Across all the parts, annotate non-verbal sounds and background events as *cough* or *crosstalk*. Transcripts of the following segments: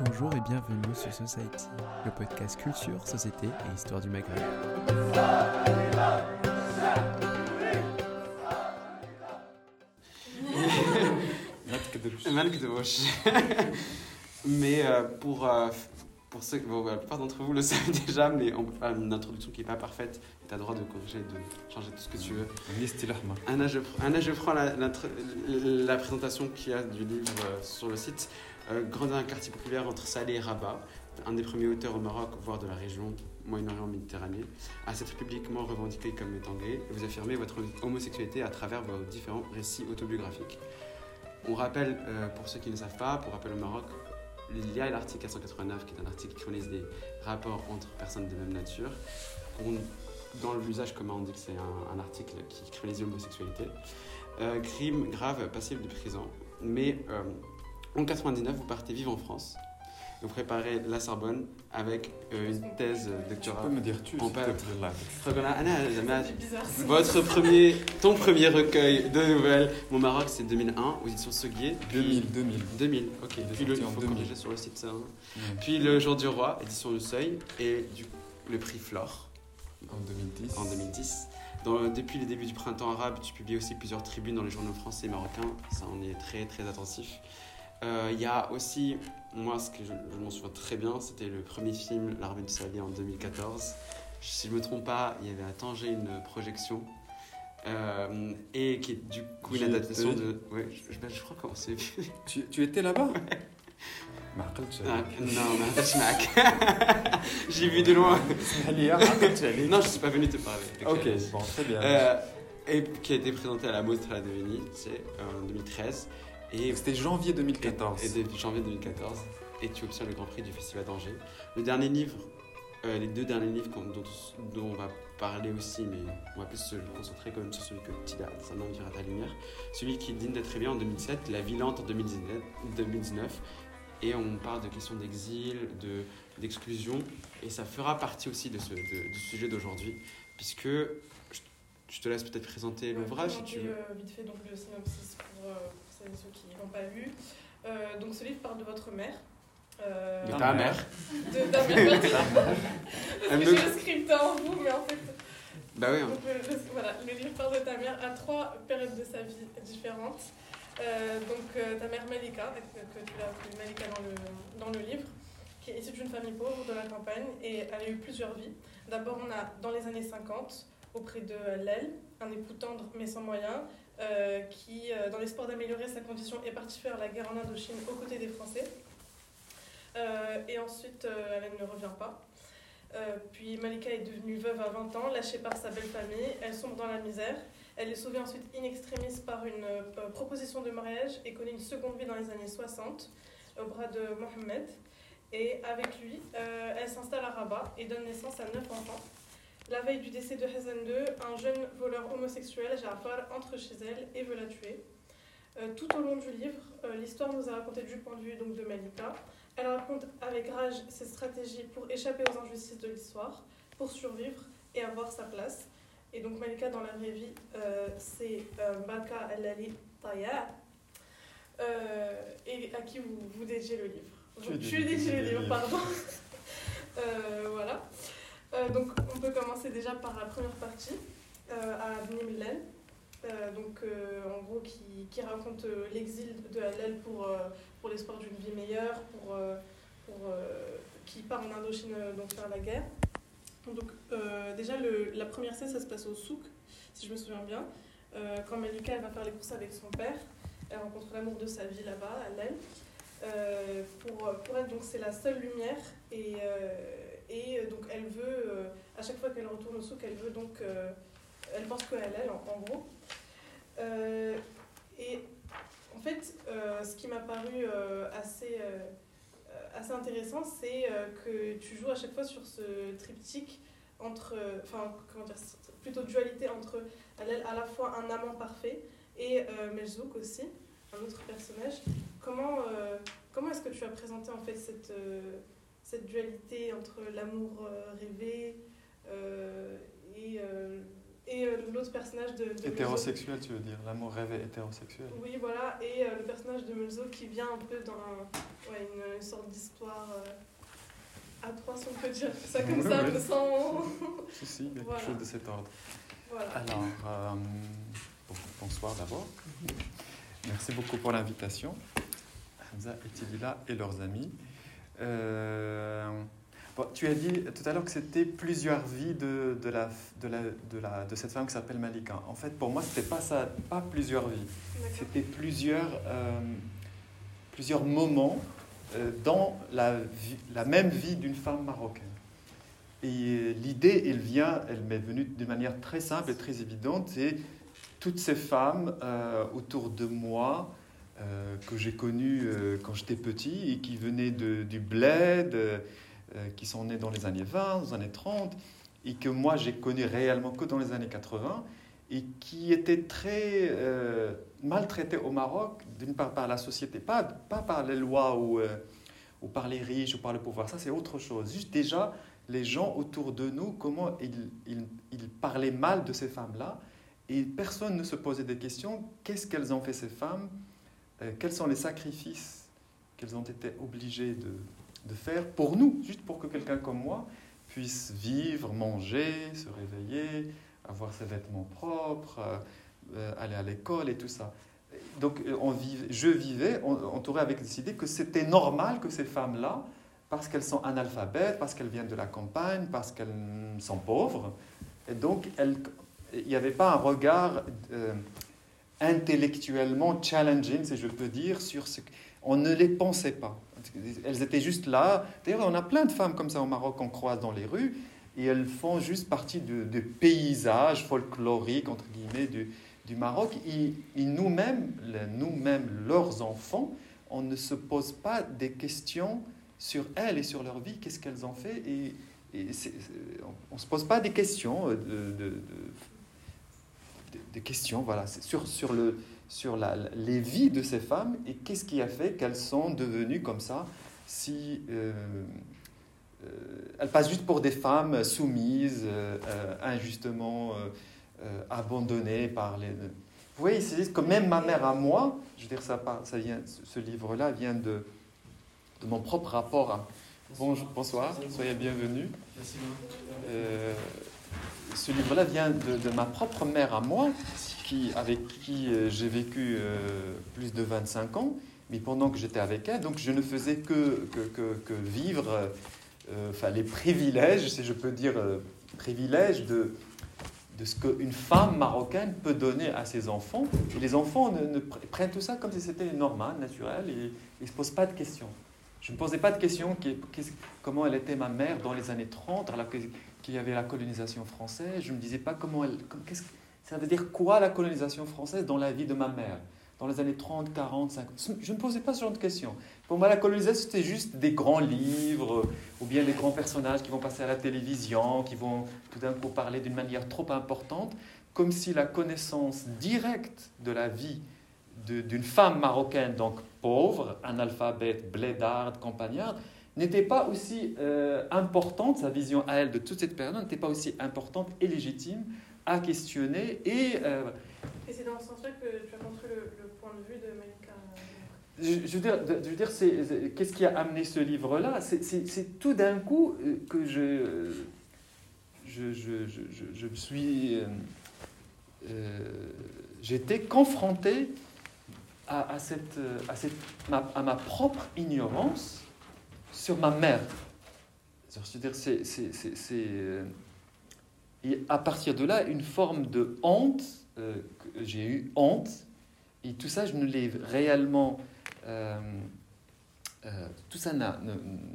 Bonjour et bienvenue sur Society, le podcast culture, société et histoire du Maghreb. mais euh, pour, euh, pour ceux bon, la plupart d'entre vous le *laughs* savent déjà, mais on peut faire une introduction qui n'est pas parfaite. Tu as le droit de corriger, de changer tout ce que tu veux. Anna, je, Anna, je prends la, la, la présentation qu'il y a du livre euh, sur le site euh, grandi dans un quartier populaire entre Salé et Rabat un des premiers auteurs au Maroc voire de la région Moyen-Orient Méditerranée à s'être publiquement revendiqué comme étant gay et vous affirmez votre homosexualité à travers vos différents récits autobiographiques on rappelle, euh, pour ceux qui ne savent pas, pour rappel au Maroc, il y a l'article 489 qui est un article qui criminalise des rapports entre personnes de même nature. Dans l'usage commun, on dit que c'est un, un, article qui criminalise l'homosexualité. Euh, crime grave, passible de prison. Mais euh, en 99, vous partez vivre en France vous préparez la Sorbonne avec euh, une thèse doctorat. Tu peux me dire tu en. Votre premier, ton premier recueil de nouvelles, Mon Maroc, c'est 2001, aux éditions Seguier. 2000, 2000. 2000, ok. Puis le, il faut corriger sur le site ça. Hein. Mmh. Puis Le Jour du Roi, édition Le Seuil, et du, le prix Flore. En 2010. En 2010. Dans, depuis les débuts du printemps arabe, tu publies aussi plusieurs tribunes dans les journaux français et marocains. Ça, on est très, très attentif. Euh, il y a aussi, moi, ce que je, je m'en souviens très bien, c'était le premier film, L'armée du Savier, en 2014. Si je ne me trompe pas, il y avait à Tanger une projection. Euh, et qui est du coup une adaptation de. Ouais, je, je, je crois qu'on s'est vu. *laughs* Tu, tu étais là-bas? Ah, non, mais *laughs* J'ai vu de loin. non, je ne suis pas venu te parler. Ok, bon, très bien. Euh, et qui a été présenté à la Mostra de Venise en 2013. C'était janvier 2014. Et, et janvier 2014. Et tu obtiens le Grand Prix du Festival d'Angers. Le dernier livre, euh, les deux derniers livres dont, dont, on va parler aussi, mais on va plus se concentrer quand même sur celui que Tida, ça m'enverra ta lumière. Celui qui digne d'être bien en 2007, La vie lente en 2019, 2019. Et on parle de questions d'exil, d'exclusion. et ça fera partie aussi de ce, du sujet d'aujourd'hui, puisque je, te laisse peut-être présenter l'ouvrage si tu veux. Euh, vite fait donc, le synopsis pour. Euh celles et ceux qui n'ont pas lu. Euh, donc ce livre parle de votre mère. Euh, de ta mère De ta *laughs* mère. Parce que j'ai le script en vous, mais en fait. Bah oui. Hein. Donc, le, voilà, le livre parle de ta mère à trois périodes de sa vie différentes. Euh, donc euh, ta mère Malika, que, que tu l'as appelée Malika dans le, dans le livre, qui est issue d'une famille pauvre de la campagne et elle a eu plusieurs vies. D'abord on a dans les années 50 auprès de Lel, un époux tendre mais sans moyens, euh, qui, euh, dans l'espoir d'améliorer sa condition, est partie faire la guerre en Indochine aux côtés des Français. Euh, et ensuite, elle ne revient pas. Puis Malika est devenue veuve à 20 ans, lâchée par sa belle famille. Elle sombre dans la misère. Elle est sauvée ensuite in extremis par une proposition de mariage et connaît une seconde vie dans les années 60 au bras de Mohamed. Et avec lui, elle s'installe à Rabat et donne naissance à neuf enfants. La veille du décès de Hazen II, un jeune voleur homosexuel, Jafar, entre chez elle et veut la tuer. Euh, tout au long du livre, euh, l'histoire nous a raconté du point de vue donc, de Malika. Elle raconte avec rage ses stratégies pour échapper aux injustices de l'histoire, pour survivre et avoir sa place. Et donc Malika, dans la vraie vie, euh, c'est Malka El-Ali Taya, et à qui vous, vous dédiez le livre. Tu dédies le livre, pardon. *laughs* voilà. Euh, donc, on peut commencer déjà par la première partie, euh, à Bni Millen, euh, donc, en gros, qui, qui raconte l'exil de Hallel pour, pour l'espoir d'une vie meilleure, pour, pour, qui part en Indochine donc faire la guerre. Donc, déjà, la première scène, ça se passe au souk, si je me souviens bien. quand Malika elle va faire les courses avec son père, elle rencontre l'amour de sa vie là-bas, à pour, pour elle, donc c'est la seule lumière et, et donc elle veut, euh, à chaque fois qu'elle retourne au souk, elle veut donc, euh, elle pense qu'elle elle, en, gros. Euh, et en fait, ce qui m'a paru assez, assez intéressant, c'est que tu joues à chaque fois sur ce triptyque entre, enfin, comment dire, plutôt dualité entre elle, à la fois un amant parfait et Melzouk aussi, un autre personnage. Comment, comment est-ce que tu as présenté en fait cette cette dualité entre l'amour euh, rêvé euh, et euh, et euh, l'autre personnage de, de Hétérosexuel, tu veux dire L'amour rêvé hétérosexuel. Oui, voilà, et euh, le personnage de Mulzo qui vient un peu dans ouais, une, une sorte d'histoire euh, à trois, si on peut dire ça comme Oui, ça, oui. sans. Si, si, il y a Voilà. quelque chose de cet ordre. voilà. Alors, euh, bon- bonsoir d'abord. Merci beaucoup pour l'invitation. Hamza et Tilila et leurs amis. Euh, bon, tu as dit tout à l'heure que c'était plusieurs vies de, de, la, de, la, de, la, de cette femme qui s'appelle Malika. En fait, pour moi, c'était pas ça, pas plusieurs vies. C'était plusieurs, euh, plusieurs moments euh, dans la, vie- la même vie d'une femme marocaine. Et euh, l'idée, elle vient, elle m'est venue de manière très simple et très évidente. C'est toutes ces femmes autour de moi euh, que j'ai connues euh, quand j'étais petit et qui venaient de, du bled, euh, qui sont nées dans les années 20, dans les années 30, et que moi j'ai connues réellement que dans les années 80, et qui étaient très maltraitées au Maroc, d'une part par la société, pas, pas par les lois ou, ou par les riches ou par le pouvoir, ça c'est autre chose. Juste déjà, les gens autour de nous, comment ils, ils, parlaient mal de ces femmes-là, et personne ne se posait des questions, qu'est-ce qu'elles ont fait ces femmes, quels sont les sacrifices qu'elles ont été obligées de, de faire pour nous, juste pour que quelqu'un comme moi puisse vivre, manger, se réveiller, avoir ses vêtements propres, euh, euh, aller à l'école et tout ça. Donc euh, on je vivais en- entouré avec cette idée que c'était normal que ces femmes-là, parce qu'elles sont analphabètes, parce qu'elles viennent de la campagne, parce qu'elles sont pauvres, et donc il n'y avait pas un regard euh, intellectuellement challenging, si je peux dire, sur ce. On ne les pensait pas. Elles étaient juste là. D'ailleurs, on a plein de femmes comme ça au Maroc qu'on croise dans les rues, et elles font juste partie du, du paysage folklorique, entre guillemets, du, du Maroc. Et, nous-mêmes, nous-mêmes, leurs enfants, on ne se pose pas des questions sur elles et sur leur vie, qu'est-ce qu'elles ont fait. Et, on ne se pose pas des questions, euh, de, de- de- questions, voilà, sur, sur, le, sur la, les vies de ces femmes et qu'est-ce qui a fait qu'elles sont devenues comme ça, si euh, euh, elles passent juste pour des femmes soumises, euh, injustement abandonnées par les... Vous voyez, c'est que même ma mère à moi, je veux dire, ça, ça vient, ce livre-là vient de, de mon propre rapport à... Bonjour, bonsoir, soyez bienvenus. Euh, ce livre-là vient de, ma propre mère à moi, qui, avec qui euh, j'ai vécu euh, plus de 25 ans, mais pendant que j'étais avec elle, donc je ne faisais que, que, que- vivre euh, les privilèges, si je peux dire, privilèges de, de ce qu'une femme marocaine peut donner à ses enfants. Et les enfants ne, ne pr- prennent tout ça comme si c'était normal, naturel, et ils ne se posent pas de questions. Je ne me posais pas de questions qui- comment elle était ma mère dans les années 30, alors que- qu'il y avait la colonisation française. Je ne me disais pas comment elle. ça veut dire quoi la colonisation française dans la vie de ma mère dans les années 30, 40, 50 Je ne posais pas ce genre de questions. Pour moi, la colonisation, c'était juste des grands livres, ou bien des grands personnages qui vont passer à la télévision, qui vont tout d'un coup parler d'une manière trop importante, comme si la connaissance directe de la vie d'une femme marocaine, donc pauvre, analphabète, blédarde, campagnarde, n'était pas aussi euh, importante, sa vision à elle de toute cette période n'était pas aussi importante et légitime à questionner. Et euh, Et c'est dans ce sens-là que tu as montré le, le point de vue de Malika. euh, je, je veux dire, je veux dire c'est, qu'est-ce qui a amené ce livre-là? C'est, c'est- c'est tout d'un coup que je, je, je, je, je- me suis... euh, j'étais confronté à, à cette, à, cette, ma, à ma propre ignorance sur ma mère. C'est-à-dire, c'est, c'est, c'est, euh, et à partir de là, une forme de honte, euh, que j'ai eu honte, et tout ça, je ne l'ai réellement... euh, tout ça n'a,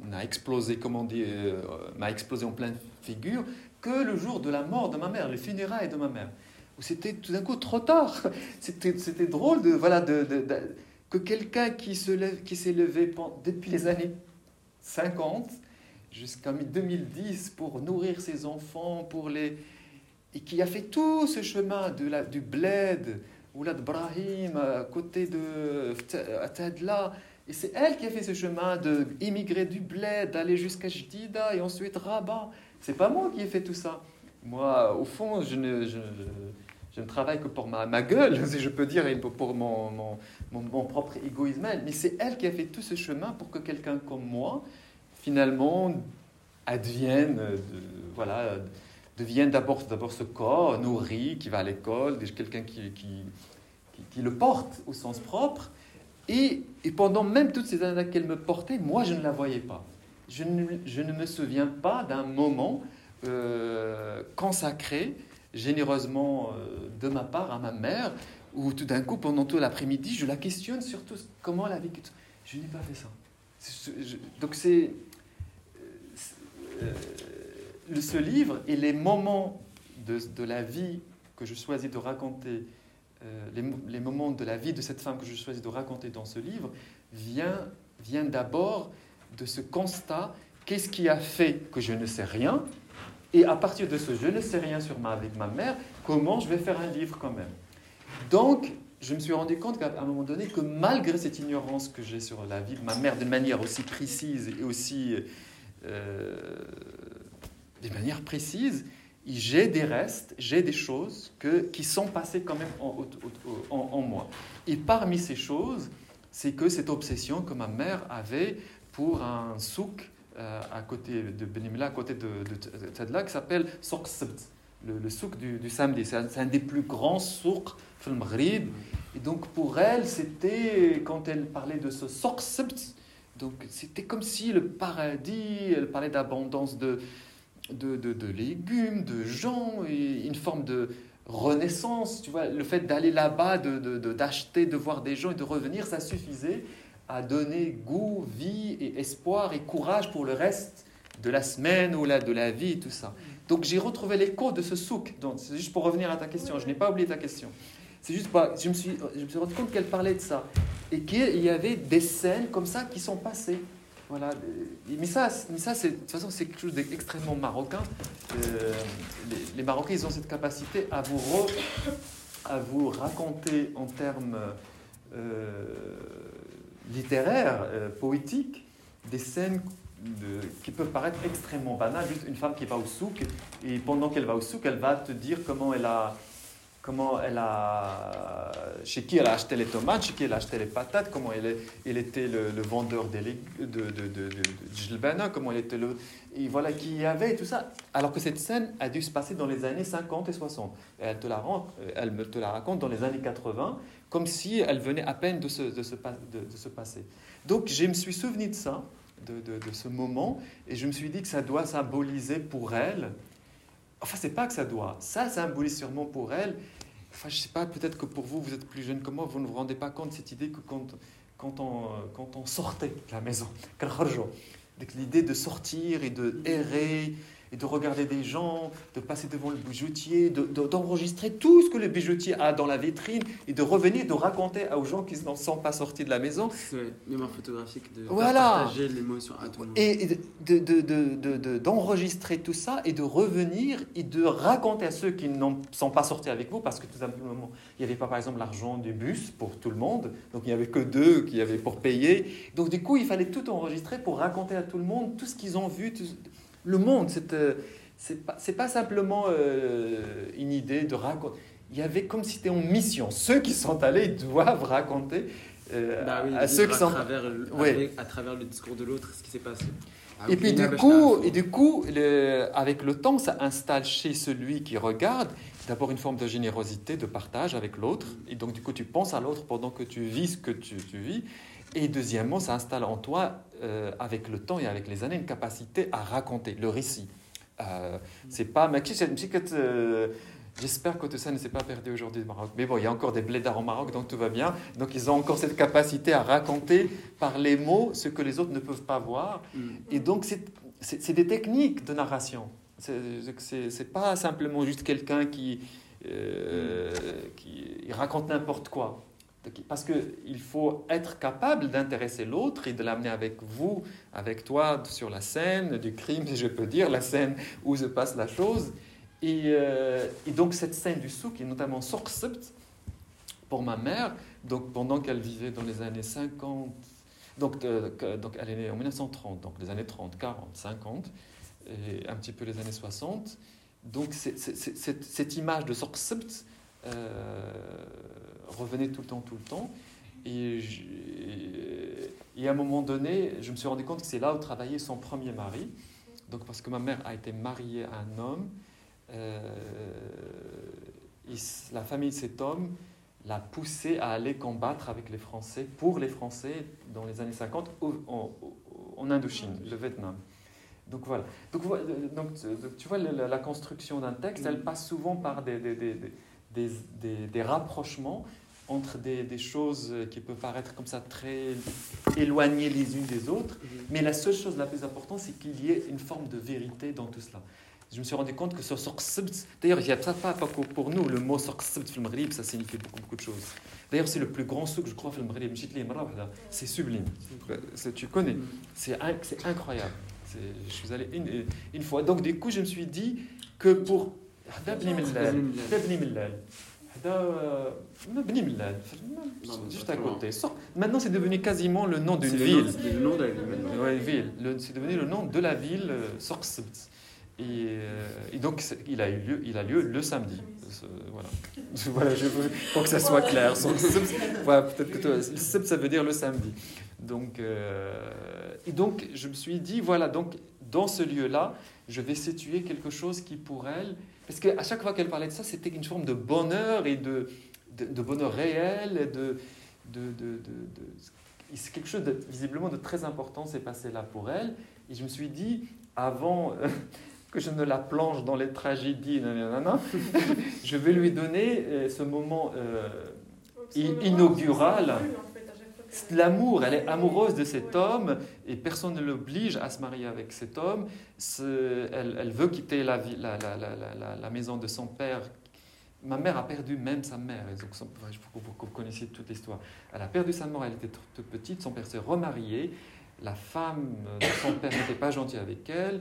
n'a explosé, comment dire, euh, m'a explosé en pleine figure que le jour de la mort de ma mère, les funérailles de ma mère, c'était tout d'un coup trop tard. *laughs* C'était, c'était drôle de, voilà, de, que quelqu'un qui, se lève, qui s'est levé depuis les années 50 jusqu'en 2010 pour nourrir ses enfants, pour les... et qui a fait tout ce chemin de la, du bled, ou Brahim, à côté de à. Et c'est elle qui a fait ce chemin de immigrer du bled, d'aller jusqu'à Jdida et ensuite Rabat. C'est pas moi qui ai fait tout ça. Moi, au fond, je ne, je, je ne travaille que pour ma, gueule, *laughs* si je peux dire, et pour mon, mon, mon, propre égoïsme. Mais c'est elle qui a fait tout ce chemin pour que quelqu'un comme moi, finalement, advienne, de, voilà, devienne d'abord, d'abord ce corps nourri, qui va à l'école, quelqu'un qui, qui, qui, le porte au sens propre. Et, et pendant même toutes ces années qu'elle me portait, moi, je ne la voyais pas. Je ne, je ne me souviens pas d'un moment euh, consacré généreusement euh, de ma part à ma mère, où tout d'un coup, pendant tout l'après-midi, je la questionne sur tout comment elle a vécu. Je n'ai pas fait ça. donc c'est euh, ce livre et les moments de, la vie que je choisis de raconter, les, les, moments de la vie de cette femme que je choisis de raconter dans ce livre, vient, vient d'abord de ce constat qu'est-ce qui a fait que je ne sais rien et à partir de ce je ne sais rien sur ma, avec ma mère, comment je vais faire un livre quand même. Donc, je me suis rendu compte qu'à un moment donné, que malgré cette ignorance que j'ai sur la vie de ma mère d'une manière aussi précise et aussi. Euh, d'une manière précise, j'ai des restes, j'ai des choses que, qui sont passées quand même en, moi. Et parmi ces choses, c'est que cette obsession que ma mère avait pour un souk à côté de Benimla, à côté de, de, de qui s'appelle Souk le, souk du, du samedi. C'est un, des plus grands souks le Maghrib. Et donc pour elle, c'était, quand elle parlait de ce Souk donc c'était comme si le paradis, elle parlait d'abondance de, de, de, légumes, de gens, et une forme de renaissance. Tu vois, le fait d'aller là-bas, d'acheter, de, de, voir des gens et de revenir, ça suffisait à donner goût, vie et espoir et courage pour le reste de la semaine ou de la vie tout ça. Donc j'ai retrouvé l'écho de ce souk. Donc c'est juste pour revenir à ta question. Je n'ai pas oublié ta question. C'est juste pas. Je me suis, je me suis rendu compte qu'elle parlait de ça et qu'il y avait des scènes comme ça qui sont passées. Voilà. Mais ça, mais ça de toute façon, c'est quelque chose d'extrêmement marocain. Euh, les, Marocains, ils ont cette capacité à vous, à vous raconter en termes euh, littéraire, euh, poétique, des scènes qui peuvent paraître extrêmement banales. Juste une femme qui va au souk, et pendant qu'elle va au souk, elle va te dire comment elle a, comment elle a, chez qui elle a acheté les tomates, chez qui elle a acheté les patates, comment elle, était le, vendeur de, de, de, de, comment il était le... Et voilà, qui y avait tout ça. Alors que cette scène a dû se passer dans les années 50 et 60. elle, te la, elle me te la raconte dans les années 80, comme si elle venait à peine de se, de se, de, se passer. Donc je me suis souvenu de ça, de, de, ce moment, et je me suis dit que ça doit symboliser pour elle, enfin c'est pas que ça doit, ça symbolise sûrement pour elle, enfin je sais pas, peut-être que pour vous, vous êtes plus jeune que moi, vous ne vous rendez pas compte de cette idée que quand, quand, on, quand on sortait de la maison, l'idée de sortir et de errer, et de regarder des gens, de passer devant le bijoutier, d'enregistrer de, tout ce que le bijoutier a dans la vitrine et de revenir, de raconter aux gens qui ne sont pas sortis de la maison. C'est mémoire photographique, de voilà. partager l'émotion à tout le monde. Et d'enregistrer tout ça et de revenir et de raconter à ceux qui ne sont pas sortis avec vous, parce que tout simplement, il n'y avait pas par exemple l'argent du bus pour tout le monde, donc il n'y avait que deux qui avaient pour payer. Donc du coup, il fallait tout enregistrer pour raconter à tout le monde tout ce qu'ils ont vu. Tout, le monde, c'est euh, pas, pas, simplement euh, une idée de raconter. Il y avait comme si c'était en mission. Ceux qui sont allés doivent raconter euh, bah à ceux qui sont... À travers, à travers le discours de l'autre, ce qui s'est passé. Ah et, puis du coup, et du coup, avec le temps, ça installe chez celui qui regarde d'abord une forme de générosité, de partage avec l'autre. Et donc, du coup, tu penses à l'autre pendant que tu vis ce que tu, tu vis. Et deuxièmement, ça installe en toi, euh, avec le temps et avec les années, une capacité à raconter le récit. Euh, c'est pas. Euh, j'espère que tout ça ne s'est pas perdu aujourd'hui au Maroc. Mais bon, il y a encore des blédards au Maroc, donc tout va bien. Donc ils ont encore cette capacité à raconter par les mots ce que les autres ne peuvent pas voir. Mm. Et donc c'est des techniques de narration. C'est pas simplement juste quelqu'un qui, euh, qui raconte n'importe quoi. Parce qu'il faut être capable d'intéresser l'autre et de l'amener avec vous, avec toi, sur la scène du crime, si je peux dire, la scène où se passe la chose. Et, euh, donc cette scène du souk, est notamment Sorcept, pour ma mère, donc pendant qu'elle vivait dans les années 50, donc, euh, donc elle est née en 1930, donc les années 30, 40, 50, et un petit peu les années 60, Donc cette, image de Sorksept euh, revenait tout le temps, tout le temps. Et, à un moment donné, je me suis rendu compte que c'est là où travaillait son premier mari. Donc parce que ma mère a été mariée à un homme. euh, il la famille de cet homme l'a poussé à aller combattre avec les Français, pour les Français, dans les années 50, au- en, en Indochine, le Vietnam. Donc voilà. Donc, donc, donc, tu vois, la, la construction d'un texte, elle passe souvent par des rapprochements entre des, des choses qui peuvent paraître comme ça très éloignées les unes des autres. Mais la seule chose la plus importante, c'est qu'il y ait une forme de vérité dans tout cela. Je me suis rendu compte que ce sorqsebt, d'ailleurs, il n'y a pas, pas, pour nous, le mot Maghreb, ça signifie beaucoup, beaucoup de choses. D'ailleurs, c'est le plus grand souk, je crois. C'est sublime. C'est- Tu connais. C'est in- c'est incroyable. Je suis allé une, une fois. Donc, du coup, je me suis dit que pour. Juste à côté. Maintenant, c'est devenu quasiment le nom d'une ville. C'est le nom de la ville. Ouais, C'est devenu le nom de la ville, euh, Sorqsebt. Et, euh, et donc, il a, eu lieu, il a lieu le samedi. Voilà. *laughs* voilà, je veux, pour que ça soit clair. *laughs* Voilà, peut-être que toi, sept, ça veut dire le samedi. Donc, euh, et donc, je me suis dit, voilà, donc, dans ce lieu-là, je vais situer quelque chose qui, pour elle, parce qu'à chaque fois qu'elle parlait de ça, c'était une forme de bonheur et de, de, de bonheur réel, de, de, de, de- de- c'est quelque chose de, visiblement de très important s'est passé là pour elle. Et je me suis dit, avant euh, *laughs* que je ne la plonge dans les tragédies, nanana, *laughs* je vais lui donner euh, ce moment euh, inaugural. L'amour. Elle est amoureuse de cet homme et personne ne l'oblige à se marier avec cet homme. Elle, veut quitter la, maison de son père. Ma mère a perdu même sa mère. Et donc, son- vous connaissiez toute l'histoire. Elle a perdu sa mère, elle était toute petite. Son père s'est remarié. La femme de son père n'était pas gentille avec elle.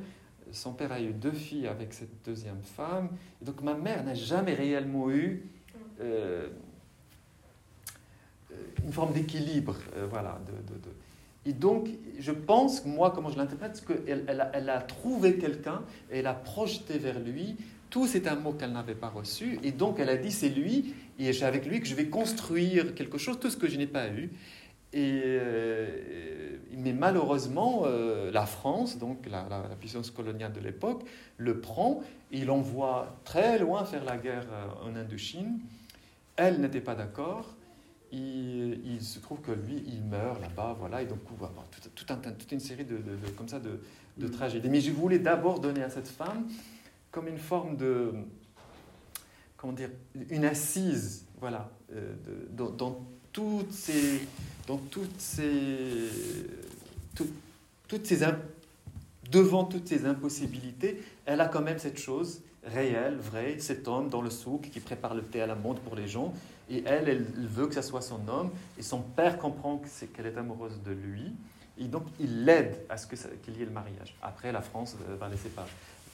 Son père a eu deux filles avec cette deuxième femme. Donc ma mère n'a jamais réellement eu euh, une forme d'équilibre. euh, voilà, de, Et donc, je pense, moi, comment je l'interprète, c'est qu'elle elle a, trouvé quelqu'un et elle a projeté vers lui tout cet amour qu'elle n'avait pas reçu. Et donc, elle a dit, c'est lui, et c'est avec lui que je vais construire quelque chose, tout ce que je n'ai pas eu. Et, euh, mais malheureusement, euh, la France, donc la, la- puissance coloniale de l'époque, le prend et il envoie très loin faire la guerre euh, en Indochine. Elle n'était pas d'accord. Il, il se trouve que lui, il meurt là-bas, voilà, et donc on tout, tout un- toute une série de, de- de- comme ça de, de Mm. tragédies. Mais je voulais d'abord donner à cette femme comme une forme de, comment dire, une assise, voilà, euh, dans, dans toutes ces, dans toutes ces, tout- toutes ces, devant toutes ces impossibilités, elle a quand même cette chose réelle, vraie, cet homme dans le souk qui prépare le thé à la menthe pour les gens, et elle, elle veut que ça soit son homme, et son père comprend qu'elle est amoureuse de lui, et donc il l'aide à ce qu'il y ait le mariage. Après, la France euh, va laisser pas.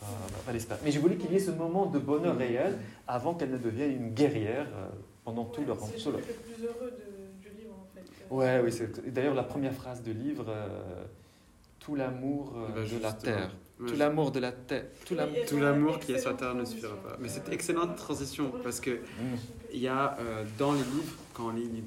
va- va-. Mais je voulais qu'il y ait ce moment de bonheur réel avant qu'elle ne devienne une guerrière euh, pendant tout leur C'est le plus heureux de- du livre, en fait. Ouais, oui, d'ailleurs la première phrase du livre, euh, tout l'amour euh, de la terre, Ouais, tout l'amour de la terre, tout l'amour. Qui est sur excellente terre ne transition. suffira pas. Mais c'est Euh, excellente transition parce que il y a euh, dans les livres, quand on lit,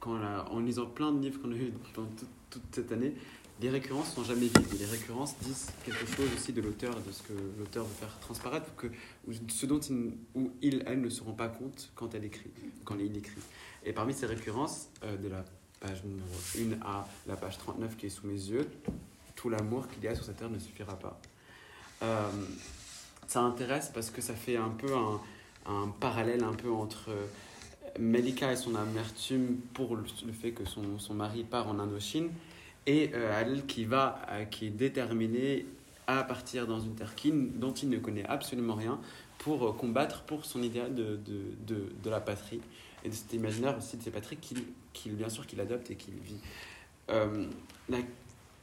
quand on a- en lisant plein de livres qu'on a eu pendant toute, toute cette année, les récurrences sont jamais vides. Et les récurrences disent quelque chose aussi de l'auteur et de ce que l'auteur veut faire transparaître, ou que, ou ce dont il, ou il, elle ne se rend pas compte quand elle écrit, quand il écrit. Et parmi ces récurrences, euh, de la page numéro 1 à la page 39 qui est sous mes yeux, tout l'amour qu'il y a sur cette terre ne suffira pas. Euh, ça intéresse parce que ça fait un peu un, parallèle un peu entre euh, Melika et son amertume pour le, fait que son, son mari part en Indochine et euh, elle qui va qui est déterminée à partir dans une terre qui- dont il ne connaît absolument rien pour combattre pour son idéal de, de, de, de la patrie et de cet imaginaire aussi de ces patries qu'il bien sûr qu'il adopte et qu'il vit.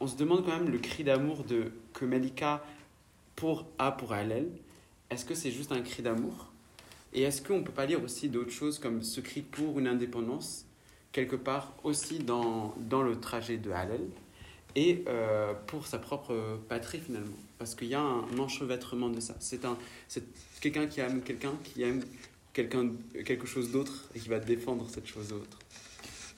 On se demande quand même le cri d'amour de que Melika pour a pour Hallel. Est-ce que c'est juste un cri d'amour? Et est-ce qu'on ne peut pas lire aussi d'autres choses comme ce cri pour une indépendance, quelque part aussi dans, dans le trajet de Hallel et euh, pour sa propre patrie finalement? Parce qu'il y a un enchevêtrement de ça. C'est un, quelqu'un qui aime quelqu'un qui aime quelqu'un, quelque chose d'autre et qui va défendre cette chose d'autre.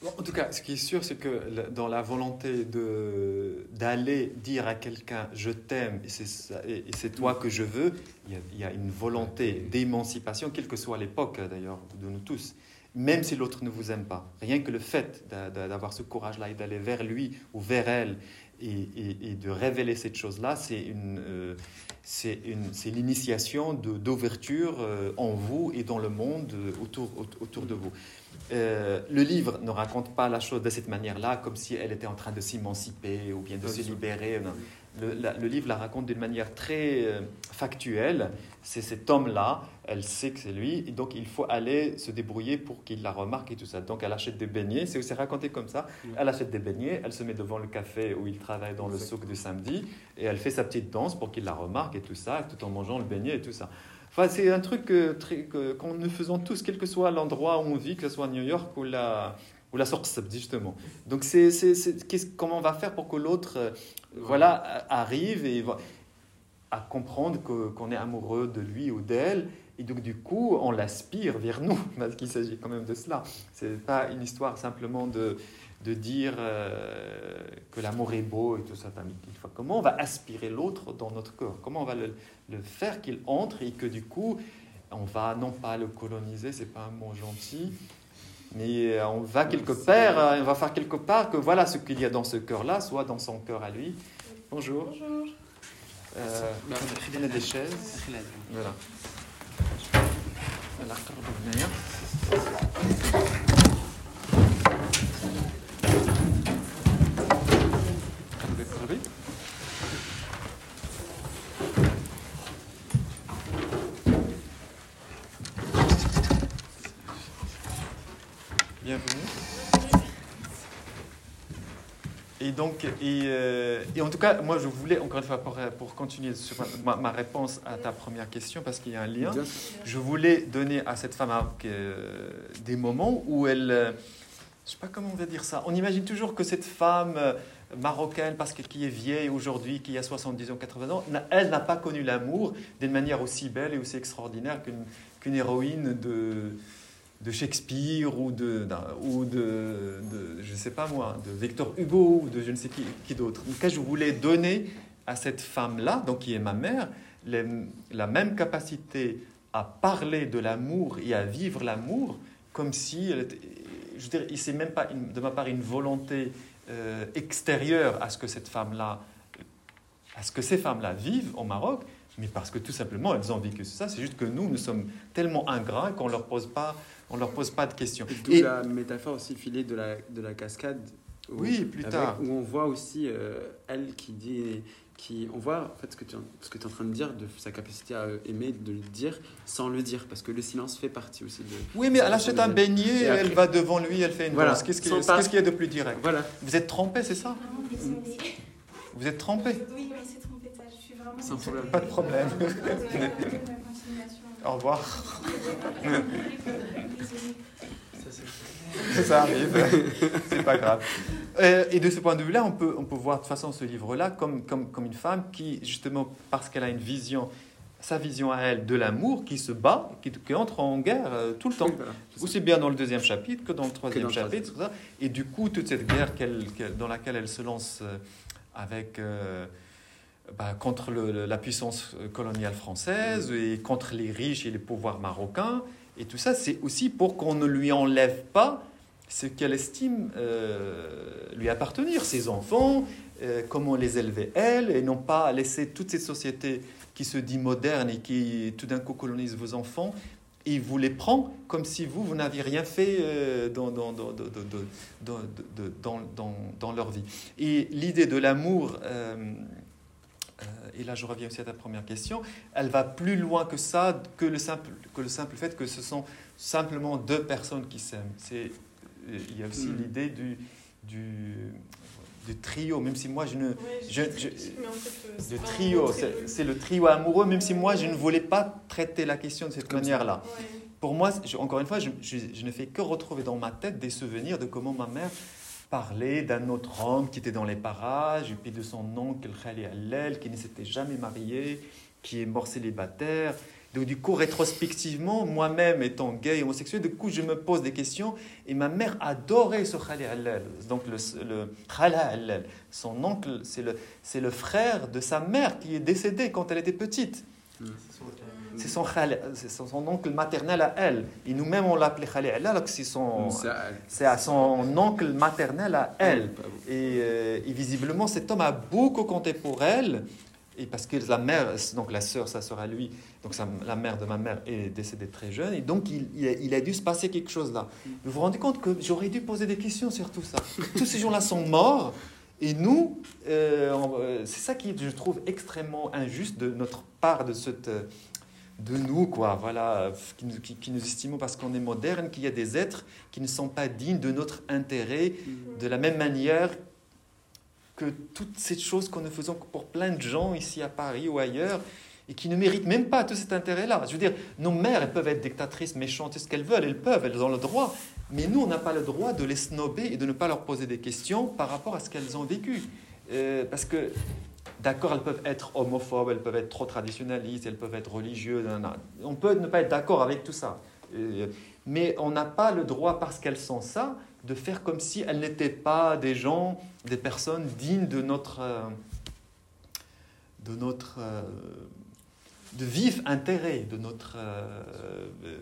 En tout cas, ce qui est sûr, c'est que dans la volonté de, d'aller dire à quelqu'un je t'aime et c'est, et c'est toi que je veux, il y, a, il y a une volonté d'émancipation, quelle que soit l'époque d'ailleurs de nous tous même si l'autre ne vous aime pas. Rien que le fait d'avoir ce courage-là et d'aller vers lui ou vers elle et, de révéler cette chose-là, c'est une, euh, c'est l'initiation d'ouverture euh, en vous et dans le monde euh, autour, autour de vous. Le livre ne raconte pas la chose de cette manière-là, comme si elle était en train de s'émanciper ou bien de se libérer. Le, livre la raconte d'une manière très factuelle. C'est cet homme-là elle sait que c'est lui, et donc il faut aller se débrouiller pour qu'il la remarque et tout ça. Donc elle achète des beignets, c'est aussi raconté comme ça. Elle achète des beignets, elle se met devant le café où il travaille dans le souk du samedi, et elle fait sa petite danse pour qu'il la remarque et tout ça, tout en mangeant le beignet et tout ça. Enfin, c'est un truc que, que, qu'on nous faisons tous, quel que soit l'endroit où on vit, que ce soit New York ou la, ou la justement. Donc, c'est, c'est, c'est comment on va faire pour que l'autre euh, voilà, arrive et à comprendre que, qu'on est amoureux de lui ou d'elle et donc, du coup, on l'aspire vers nous, *laughs* parce qu'il s'agit quand même de cela. Ce n'est pas une histoire simplement de, de dire euh, que l'amour est beau et tout ça. Comment on va aspirer l'autre dans notre corps? Comment on va le, le faire qu'il entre et que du coup, on va non pas le coloniser, c'est pas un mot gentil, mais on va quelque part, euh, on va faire quelque part que voilà ce qu'il y a dans ce cœur-là, soit dans son cœur à lui. Bonjour. Bonjour. Euh, on a des chaises. Voilà. Bienvenue. Et donc, et, euh, et, en tout cas, moi, je voulais, encore une fois, pour, pour continuer sur ma, ma, réponse à ta première question, parce qu'il y a un lien, je voulais donner à cette femme euh, des moments où elle, euh, je ne sais pas comment on va dire ça, on imagine toujours que cette femme marocaine, parce qu'elle qui est vieille aujourd'hui, qui a 70 ans, 80 ans, elle n'a pas connu l'amour d'une manière aussi belle et aussi extraordinaire qu'une qu'une héroïne de de Shakespeare ou de, ou de, je ne sais pas moi, de Victor Hugo ou de je ne sais qui, d'autre. En tout cas, je voulais donner à cette femme-là, donc qui est ma mère, la même capacité à parler de l'amour et à vivre l'amour comme si elle était, je dirais, c'est même pas de ma part une volonté euh, extérieure à ce que cette femme-là, à ce que ces femmes-là vivent au Maroc, mais parce que tout simplement elles ont vécu ça. C'est juste que nous, nous sommes tellement ingrats qu'on leur pose pas on leur pose pas de questions. Et, la métaphore aussi filée de la, de la cascade. oui, plus tard. Où on voit aussi euh, elle qui dit. Qui, on voit en fait ce que tu ce que es en train de dire, de sa capacité à aimer, de le dire sans le dire, parce que le silence fait partie aussi de. Oui, mais elle achète un beignet, elle va devant lui, elle fait une voilà. Qu'est-ce qu'il y a de plus direct voilà. Vous êtes trempé, c'est ça? Vous êtes trempé Oui, mais c'est trompé. Je suis vraiment. Sans problème. Pas de problème. *laughs* Au revoir. Ça arrive, c'est pas grave. Euh, et de ce point de vue-là, on peut, on peut voir de toute façon ce livre-là comme, comme, comme une femme qui, justement, parce qu'elle a une vision, sa vision à elle de l'amour, qui se bat, qui, qui entre en guerre euh, tout le temps. Aussi bien dans le deuxième chapitre que dans le troisième chapitre. Ça. Et du coup, toute cette guerre dans laquelle elle se lance euh, avec. Bah, contre le, la puissance coloniale française et contre les riches et les pouvoirs marocains. Et tout ça, c'est aussi pour qu'on ne lui enlève pas ce qu'elle estime euh, lui appartenir, ses enfants, euh, comment les élever elle, et non pas laisser toute cette société qui se dit moderne et qui tout d'un coup colonise vos enfants, et vous les prend comme si vous, vous n'aviez rien fait euh, dans, dans, dans, dans, dans, leur vie. Et l'idée de l'amour euh, et là je reviens aussi à ta première question, elle va plus loin que ça, que le simple, que le simple fait que ce sont simplement deux personnes qui s'aiment. C'est, euh, il y a aussi hmm. l'idée du, du, du, trio, même si moi je ne... je, je, trio, c'est, le trio amoureux, même si moi je ne voulais pas traiter la question de cette manière-là. Pour moi, encore une fois, je, je, ne fais que retrouver dans ma tête des souvenirs de comment ma mère parlait d'un autre homme qui était dans les parages, et puis de son oncle Khali Allel, qui ne s'était jamais marié, qui est mort célibataire. Donc du coup, rétrospectivement, moi-même étant gay homosexuel, du coup, je me pose des questions. Et ma mère adorait ce Khali Allel. Donc le, le Khala Allel, son oncle, c'est le, le frère de sa mère qui est décédé quand elle était petite. Khali- c'est son, son oncle maternel à elle. Et nous-mêmes, on l'appelait Khali alors que c'est, à son oncle maternel à elle. Et, euh, et visiblement, cet homme a beaucoup compté pour elle. Et parce que la mère, donc la sœur, sa sœur à lui, donc sa- la mère de ma mère est décédée très jeune. Et donc, il, il a, il a dû se passer quelque chose là. Vous vous rendez compte que j'aurais dû poser des questions sur tout ça. *laughs* Tous ces gens-là sont morts. Et nous, euh, euh, c'est ça qui, je trouve, extrêmement injuste de notre part, de cette, de nous, quoi, voilà, qui nous, qui- qui nous estimons parce qu'on est moderne, qu'il y a des êtres qui ne sont pas dignes de notre intérêt, de la même manière que toutes ces choses que nous faisons pour plein de gens ici à Paris ou ailleurs et qui ne méritent même pas tout cet intérêt-là. Je veux dire, nos mères, elles peuvent être dictatrices, méchantes, ce qu'elles veulent, elles peuvent, elles ont le droit. Mais nous, on n'a pas le droit de les snober et de ne pas leur poser des questions par rapport à ce qu'elles ont vécu. Euh, parce que, d'accord, elles peuvent être homophobes, elles peuvent être trop traditionnalistes, elles peuvent être religieuses. On peut ne pas être d'accord avec tout ça. Euh, mais on n'a pas le droit, parce qu'elles sont ça, de faire comme si elles n'étaient pas des gens, des personnes dignes de notre, euh, de notre, euh, de vif intérêt, de notre, euh, euh,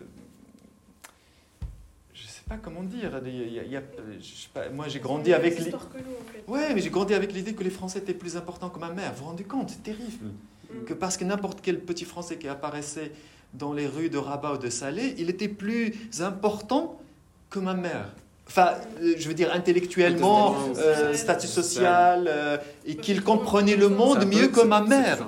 je sais pas comment dire. il y a- il y a- je sais pas, moi, j'ai grandi avec les. en fait. Ouais, mais j'ai grandi avec l'idée que les Français étaient plus importants que ma mère. Vous vous rendez compte C'est terrible. Mm. Que parce que n'importe quel petit Français qui apparaissait dans les rues de Rabat ou de Salé, il était plus important que ma mère. Enfin, euh, je veux dire intellectuellement, Statut euh, social. statut social, euh, et qu'il comprenait le monde mieux que ma mère.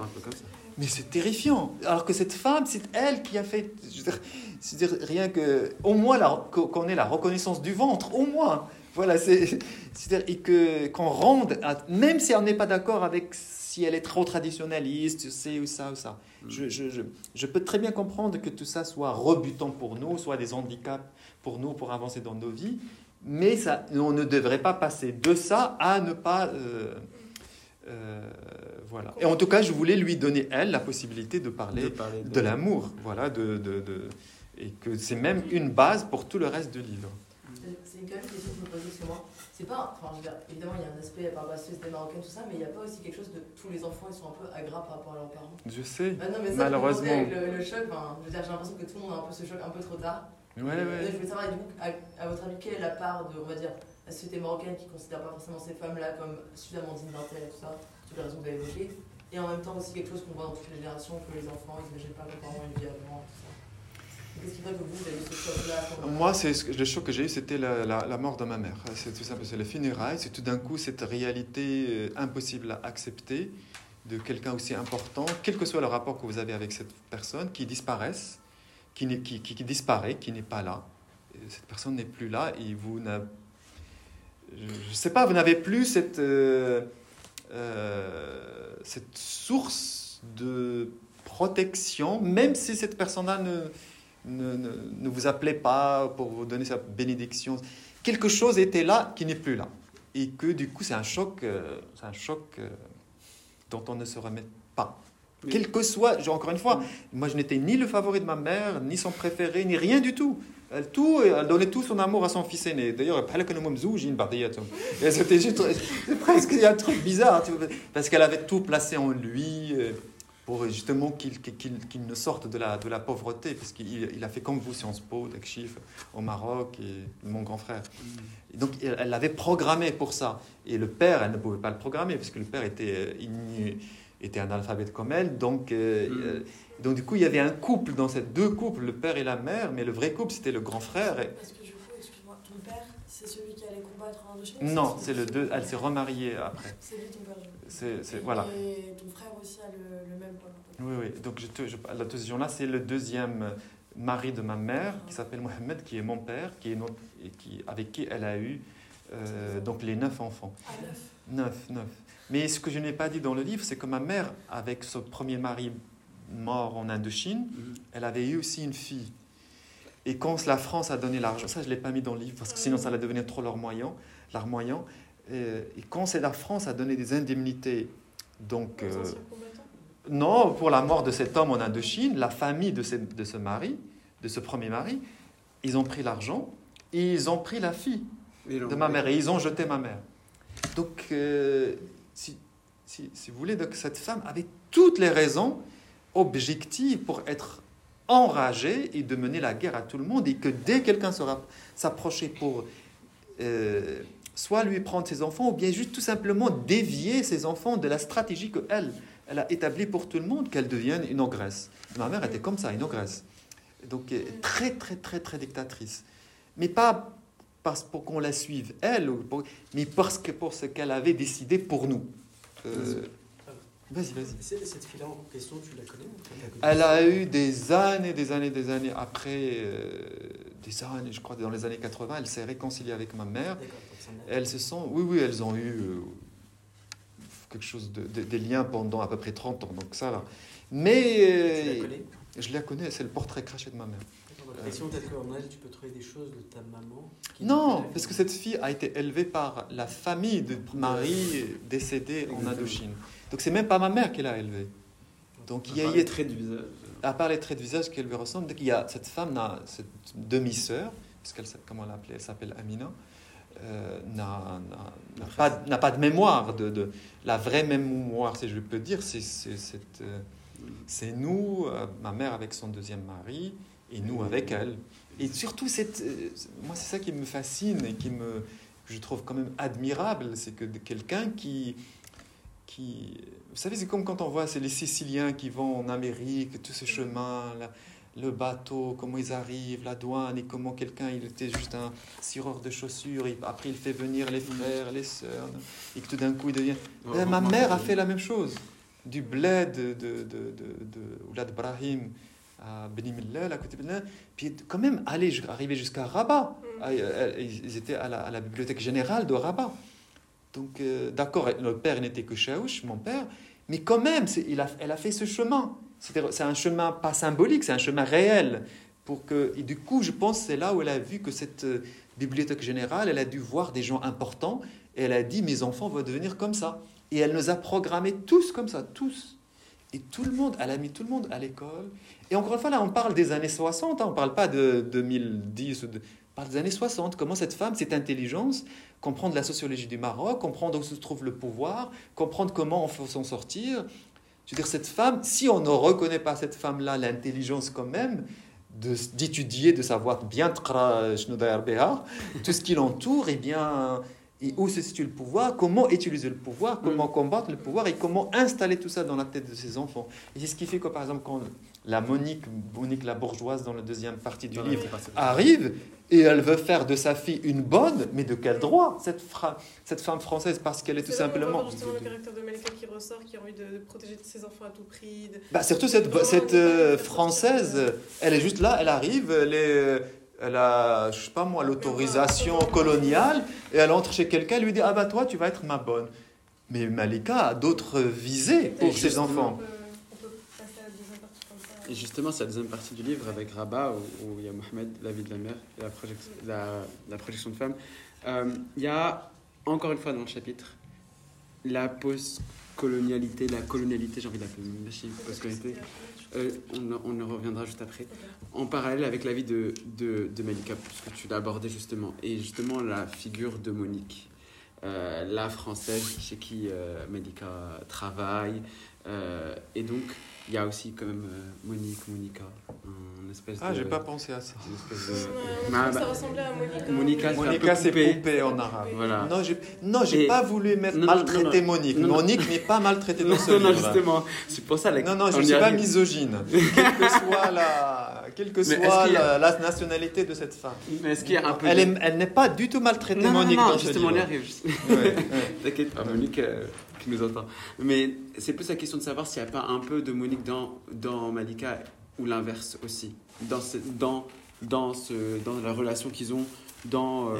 Mais c'est terrifiant. Alors que cette femme, c'est elle qui a fait. je veux dire, C'est-à-dire rien que. Au moins qu'on ait la reconnaissance du ventre, au moins. Voilà, c'est. *laughs* c'est-à-dire et que qu'on rende, à- même si on n'est pas d'accord avec si elle est trop traditionnaliste, c'est ou ça ou ça. Je, je, je, je peux très bien comprendre que tout ça soit rebutant pour nous, soit des handicaps pour nous pour avancer dans nos vies, mais ça, on ne devrait pas passer de ça à ne pas. euh, euh, voilà. Et en tout cas, je voulais lui donner, elle, la possibilité de parler de l'amour, voilà, de, de, de- et que c'est même une base pour tout le reste du livre. C'est quand même une question que je me posais, moi, c'est pas. Enfin, je veux dire, évidemment, il y a un aspect par la société marocaine, tout ça, mais il n'y a pas aussi quelque chose de. Tous les enfants, ils sont un peu agraves par rapport à leurs parents. Je sais, Ah non, mais ça, malheureusement. avec le, le choc, enfin, je veux dire, j'ai l'impression que tout le monde a un peu ce choc un peu trop tard. Ouais, Et, ouais. Je voulais savoir, du coup, à, à votre avis, quelle est la part de, on va dire, la société marocaine qui ne considère pas forcément ces femmes-là comme suffisamment dignes d'intérêt, tout ça, toutes les raisons que vous avez évoquées, et en même temps aussi quelque chose qu'on voit dans toutes les générations, que les enfants, ils n'imaginent pas que leurs parents ils vivent avant, tout ça. Moi, le choc que j'ai eu, c'était la, mort de ma mère. C'est tout simple, c'est le funérailles. C'est tout d'un coup cette réalité euh, impossible à accepter de quelqu'un aussi important, quel que soit le rapport que vous avez avec cette personne, qui disparaisse, qui, disparaît, qui n'est pas là. Et cette personne n'est plus là et vous n'avez... Je ne sais pas, vous n'avez plus cette, euh, euh, cette source de protection, même si cette personne-là ne, ne, ne, ne vous appelait pas pour vous donner sa bénédiction. Quelque chose était là qui n'est plus là. Et que du coup, c'est un choc, euh, c'est un choc euh, dont on ne se remet pas. Quel que soit, encore une fois, moi je n'étais ni le favori de ma mère, ni son préféré, ni rien du tout. Elle, tout, elle donnait tout son amour à son fils aîné. D'ailleurs, c'était juste- presque il y a un truc bizarre, tu vois, parce qu'elle avait tout placé en lui euh, pour justement qu'il ne sorte de la, de la pauvreté, parce qu'il il a fait comme vous Sciences Po, Dakshif, au Maroc, et mon grand frère. Et donc elle l'avait programmé pour ça. Et le père, elle ne pouvait pas le programmer, parce que le père était, euh, igné- était un alphabète comme elle. Donc, euh, Mm. euh, donc du coup, il y avait un couple dans ces deux couples, le père et la mère, mais le vrai couple, c'était le grand frère. et- Parce que du coup, excuse-moi, ton père, c'est Non, c'est le deux. Elle s'est remariée après. C'est lui ton père. C'est, c'est- voilà. Et ton frère aussi a le, le même pôle. Oui, oui. Donc, je te, je, la deuxième là, c'est le deuxième mari de ma mère, qui s'appelle Mohamed, qui est mon père, qui est notre, et qui, avec qui elle a eu euh, donc les neuf enfants. À neuf. Neuf, neuf. Mais ce que je n'ai pas dit dans le livre, c'est que ma mère, avec son premier mari mort en Indochine, Mhm. elle avait eu aussi une fille. Et quand la France a donné l'argent, ça je ne l'ai pas mis dans le livre parce que sinon ça allait devenir trop larmoyant. larmoyant. Et, et quand c'est la France a donné des indemnités, donc euh, non, pour la mort de cet homme en Indochine, la famille de ce, de ce mari, de ce premier mari, ils ont pris l'argent et ils ont pris la fille de ma mère et ils ont jeté ma mère. Donc, euh, si, si, si vous voulez, donc, cette femme avait toutes les raisons objectives pour être enragée et de mener la guerre à tout le monde et que dès que quelqu'un s'approchait pour euh, soit lui prendre ses enfants ou bien juste tout simplement dévier ses enfants de la stratégie que elle, a établie pour tout le monde, qu'elle devienne une ogresse. Ma mère était comme ça, une ogresse. Donc euh, très très très très dictatrice. Mais pas parce pour qu'on la suive elle, mais parce que pour ce qu'elle avait décidé pour nous. Euh, Vas-y, vas-y. Cette fille-là en question, tu la connais Elle a eu des années, des années, des années après, euh, des années, je crois, dans les années 80, elle s'est réconciliée avec ma mère. Elles se sont, oui, oui, elles ont eu euh, quelque chose de, de- des liens pendant à peu près 30 ans, donc ça là. Mais Tu la connais? je la connais, c'est le portrait craché de ma mère. Donc, Question peut-être qu'en elle, tu peux trouver des choses de ta maman. Non, parce que cette fille a été élevée par la famille de Marie décédée en. Indochine. Donc c'est même pas ma mère qui l'a élevée. Donc il y a, les traits du visage. à part les traits de visage qu'elle lui ressemble, donc il y a cette femme, cette demi-sœur, qu'elle, s'appelle- comment elle s'appelle Amina, euh, n'a, pas, n'a pas de mémoire. De, de- la vraie mémoire, si je peux dire, c'est, euh, nous, euh, ma mère avec son deuxième mari, et nous avec elle. Et surtout, cette, euh, moi, c'est ça qui me fascine et qui me, je trouve quand même admirable, c'est que de quelqu'un qui, qui... Vous savez, c'est comme quand on voit c'est les Siciliens qui vont en Amérique, tous ces chemins, le bateau, comment ils arrivent, la douane, et comment quelqu'un, il était juste un cireur de chaussures, et après il fait venir les frères, les sœurs, et que tout d'un coup il devient... Eh, ma mère a fait la même chose. Du bled de, de, de, de, de Oulad Brahim à Beni Mellal, à côté de Beni puis quand même aller, arriver jusqu'à Rabat. Ah, euh, Ils étaient à la, à la bibliothèque générale de Rabat. Donc, euh, d'accord, le père n'était que Chaouch, mon père, mais quand même, elle a fait ce chemin. C'est un chemin pas symbolique, c'est un chemin réel. Pour que, et du coup, je pense c'est là où elle a vu que cette euh, bibliothèque générale, elle a dû voir des gens importants, et elle a dit, mes enfants vont devenir comme ça. Et elle nous a programmés tous comme ça, tous. Et tout le monde, elle a mis tout le monde à l'école. Et encore une fois, là, on parle des années 60, hein, on ne parle pas de 2010, ou de, par les années 60. Comment cette femme, cette intelligence, comprendre la sociologie du Maroc, comprendre où se trouve le pouvoir, comprendre comment on faut s'en sortir. Je veux dire, cette femme, si on ne reconnaît pas cette femme-là, l'intelligence quand même, d'étudier, de, savoir bien tout ce qui l'entoure, et bien, et où se situe le pouvoir, comment utiliser le pouvoir, comment mm. combattre le pouvoir et comment installer tout ça dans la tête de ses enfants. Et c'est ce qui fait que, par exemple, quand la Monique, Monique la bourgeoise, dans la deuxième partie du livre, arrive et elle veut faire de sa fille une bonne, mais de quel droit cette, fra- cette femme française? Parce qu'elle est tout C'est simplement. justement le caractère de Malika qui ressort, qui a envie de, protéger ses enfants à tout prix. de- Bah, surtout cette, cette euh, française, elle est juste là, elle arrive, elle, est, elle a, je sais pas moi, l'autorisation coloniale, et elle entre chez quelqu'un, elle lui dit Ah bah toi, tu vas être ma bonne. Mais Malika a d'autres visées pour ses enfants. On peut, on peut passer à la deuxième partie comme ça. Et justement, c'est la deuxième partie du livre avec Rabat, où, il y a Mohamed, la vie de la mère, la, project- la, la projection de femme. Euh, il y a, encore une fois dans le chapitre, la post-colonialité, la colonialité, j'ai envie d'appeler machine post-colonialité. Euh, on, on en reviendra juste après. En parallèle avec la vie de, de, de Malika, puisque tu l'as abordé justement. Et justement, la figure de Monique, euh, la française chez qui Malika travaille. Et donc, il y a aussi quand même euh, Monique, Monica, un espèce Ah, de. j'ai pas pensé à ça. une espèce de- Ouais, on Ma- trouve que ma- ça ressemblait à Monica. Monica, c'est poupée. poupée en arabe. Voilà. Non, j'ai, non, Et- pas voulu mettre Non, non, maltraiter non, non. Monique. Non, non. Monique n'est pas maltraitée *laughs* dans Non, ce non, livre. justement, c'est pour ça. la- Non, non, je ne suis pas misogyne. *laughs* quelle que soit la, quelle que soit a- la, nationalité de cette femme. Mais est-ce qu'il y a un peu. Elle, de- est- elle n'est pas du tout maltraitée, Non, non, Monique, non, dans ce justement, on y livre. arrive. *laughs* T'inquiète pas, Monique euh, qui nous entend. Mais c'est plus la question de savoir s'il n'y a pas un peu de Monique dans, dans Malika ou l'inverse aussi. Dans, ce- dans, dans, ce, dans la relation qu'ils ont, dans euh,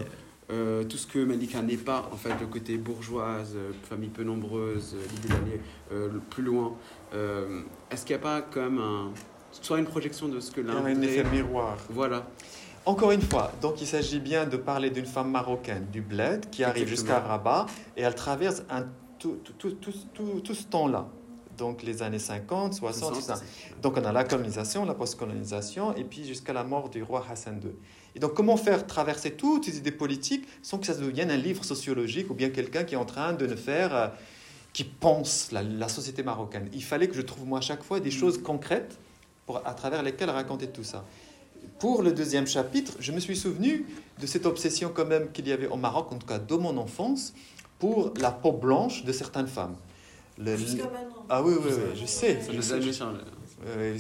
euh, tout ce que Malika n'est pas, en fait, le côté bourgeoise, euh, famille peu nombreuse, euh, l'idée d'aller euh, le plus loin. Euh, Est-ce qu'il n'y a pas même un, soit une projection de ce que l'un a un effet miroir. Voilà. Encore une fois, donc il s'agit bien de parler d'une femme marocaine du bled qui arrive jusqu'à Rabat et elle traverse un, tout, tout, tout- tout ce temps-là. Donc les années 50, 60, tout ça. Donc on a la colonisation, la post-colonisation, et puis jusqu'à la mort du roi Hassan II. Et donc comment faire traverser toutes ces idées politiques sans que ça devienne un livre sociologique ou bien quelqu'un qui est en train de ne faire, euh, qui pense la, la société marocaine? Il fallait que je trouve moi à chaque fois des choses concrètes pour, à travers lesquelles raconter tout ça. Pour le deuxième chapitre, je me suis souvenu de cette obsession quand même qu'il y avait au Maroc, en tout cas dans mon enfance, pour la peau blanche de certaines femmes. Le- Jusqu'à maintenant. ah oui, oui, oui, je sais. Je sais, a je euh,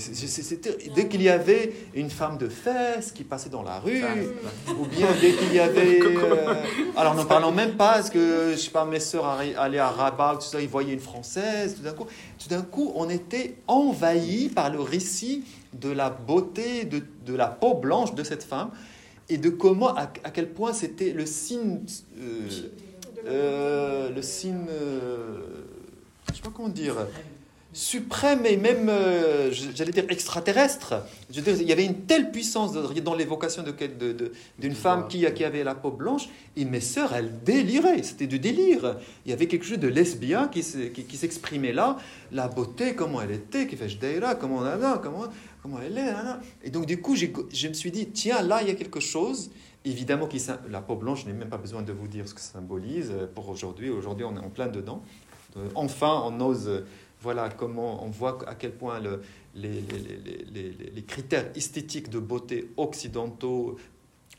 dès qu'il y avait une femme de fesses qui passait dans la rue, ou bien dès qu'il y avait... *laughs* euh, alors n'en parlons même pas, parce que, je sais pas, mes sœurs allaient à Rabat, tout ça, ils voyaient une Française, tout d'un coup, tout d'un coup, on était envahis par le récit de la beauté, de, de la peau blanche de cette femme, et de comment, à, à quel point c'était le signe... euh, euh, le signe... je sais pas comment dire suprême et même, euh, j'allais dire, extraterrestre. Je veux dire, il y avait une telle puissance dans l'évocation de, quel- de- de- d'une femme qui, qui avait la peau blanche, et mes sœurs, elles déliraient, c'était du délire. Il y avait quelque chose de lesbien qui, se- qui, qui s'exprimait là, la beauté, comment elle était, qui fait Jdeira, comment, comment, comment elle est. Et donc, du coup, je me suis dit, tiens, là, il y a quelque chose. Évidemment, qui, la peau blanche, je n'ai même pas besoin de vous dire ce que ça symbolise euh, pour aujourd'hui. Aujourd'hui, on est en plein dedans. Euh, Enfin, on ose euh, voilà comment on voit à quel point le- les, les- les- les- les- les critères esthétiques de beauté occidentaux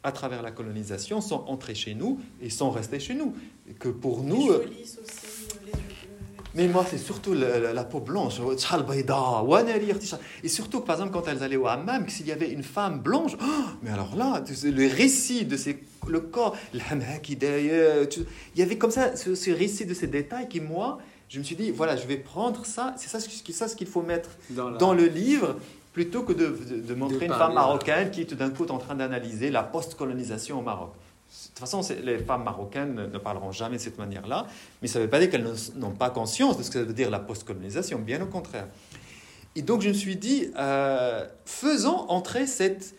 à travers la colonisation sont entrés chez nous et sont restés chez nous. Et que pour nous... euh, aussi, mais moi, c'est surtout la, peau blanche. Et surtout, par exemple, quand elles allaient au hammam, s'il y avait une femme blanche, oh, mais alors là, le récit de ces, le corps, hamha qui derrière, tu- il y avait comme ça ce, ce récit de ces détails qui, moi, je me suis dit, voilà, je vais prendre ça, c'est ça, ce qui- ça ce qu'il faut mettre Dans, la- dans le livre plutôt que de, de- de montrer De une femme marocaine qui tout d'un coup est en train d'analyser la post-colonisation au Maroc. De toute façon, les femmes marocaines ne- parleront jamais de cette manière-là, mais ça ne veut pas dire qu'elles n'ont pas conscience de ce que ça veut dire la post-colonisation, bien au contraire. Et donc je me suis dit, euh, faisons entrer cette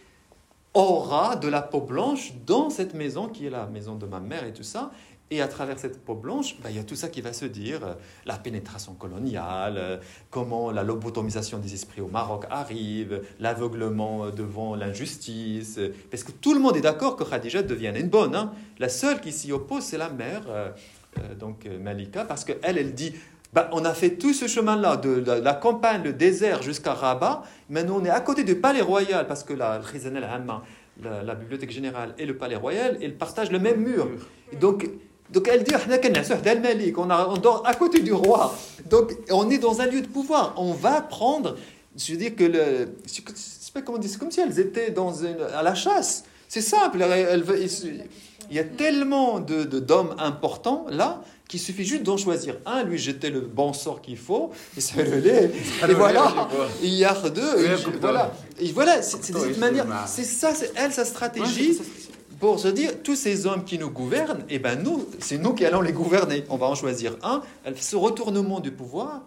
aura de la peau blanche dans cette maison qui est la maison de ma mère et tout ça. Et à travers cette peau blanche, ben, il y a tout ça qui va se dire, euh, la pénétration coloniale, euh, comment la lobotomisation des esprits au Maroc arrive, l'aveuglement euh, devant l'injustice. Parce que tout le monde est d'accord que Khadija devienne une bonne. hein. La seule qui s'y oppose, c'est la mère, donc Malika, parce qu'elle, elle dit, bah, on a fait tout ce chemin-là, de, la campagne, le désert jusqu'à Rabat. Maintenant, on est à côté du Palais Royal, parce que la la, la Bibliothèque Générale et le Palais Royal, ils partagent le même mur. Donc, elle dit, on, a, on dort à côté du roi. Donc, on est dans un lieu de pouvoir. On va prendre, je dis que le... Sais pas comment dire, c'est comme si elles étaient dans à la chasse. C'est simple. Il, y a tellement de, de, d'hommes importants là qu'il suffit juste d'en choisir un, lui jeter le bon sort qu'il faut, et ça le lait. Et voilà, il y a deux. Et voilà, et voilà, c'est cette manière. C'est ça, c'est elle sa stratégie pour se dire tous ces hommes qui nous gouvernent, et ben nous, c'est nous qui allons les gouverner. On va en choisir un. Ce retournement du pouvoir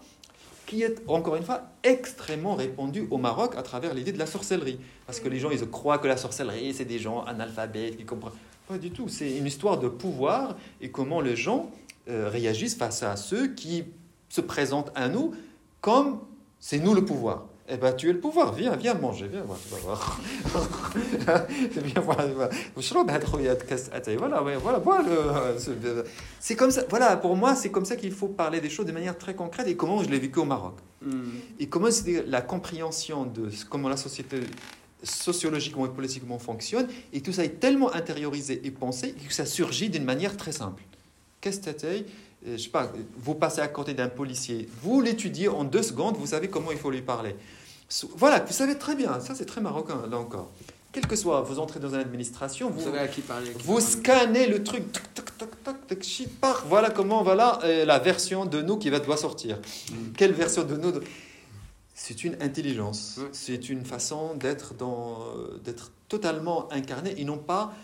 qui est encore une fois extrêmement répandu au Maroc à travers l'idée de la sorcellerie. Parce que les gens, ils croient que la sorcellerie, c'est des gens analphabètes qui comprennent. Pas du tout. C'est une histoire de pouvoir et comment les gens euh, réagissent face à ceux qui se présentent à nous comme c'est nous le pouvoir. Eh bien, tu es le pouvoir, viens, viens manger, viens voir, tu vas voir. viens *laughs* voir, voilà, voilà, voilà. Euh, c'est comme ça, voilà, pour moi, c'est comme ça qu'il faut parler des choses de manière très concrète et comment je l'ai vécu au Maroc. Hmm. Et comment c'est la compréhension de comment la société sociologiquement et politiquement fonctionne, et tout ça est tellement intériorisé et pensé que ça surgit d'une manière très simple. Qu'est-ce que c'est Euh, Je sais pas, vous passez à côté d'un policier, vous l'étudiez en deux secondes, vous savez comment il faut lui parler. Voilà, vous savez très bien, ça c'est très marocain, là encore. Quel que soit, vous entrez dans une administration, Vous vous, savez à qui parler. à qui vous parler. scannez le truc, toc, toc, toc, toc, toc, shit, part. Voilà comment, voilà euh, la version de nous qui va doit sortir. Mm. Quelle version de nous de- C'est une intelligence. Ouais. C'est une façon d'être dans, d'être totalement incarné et non pas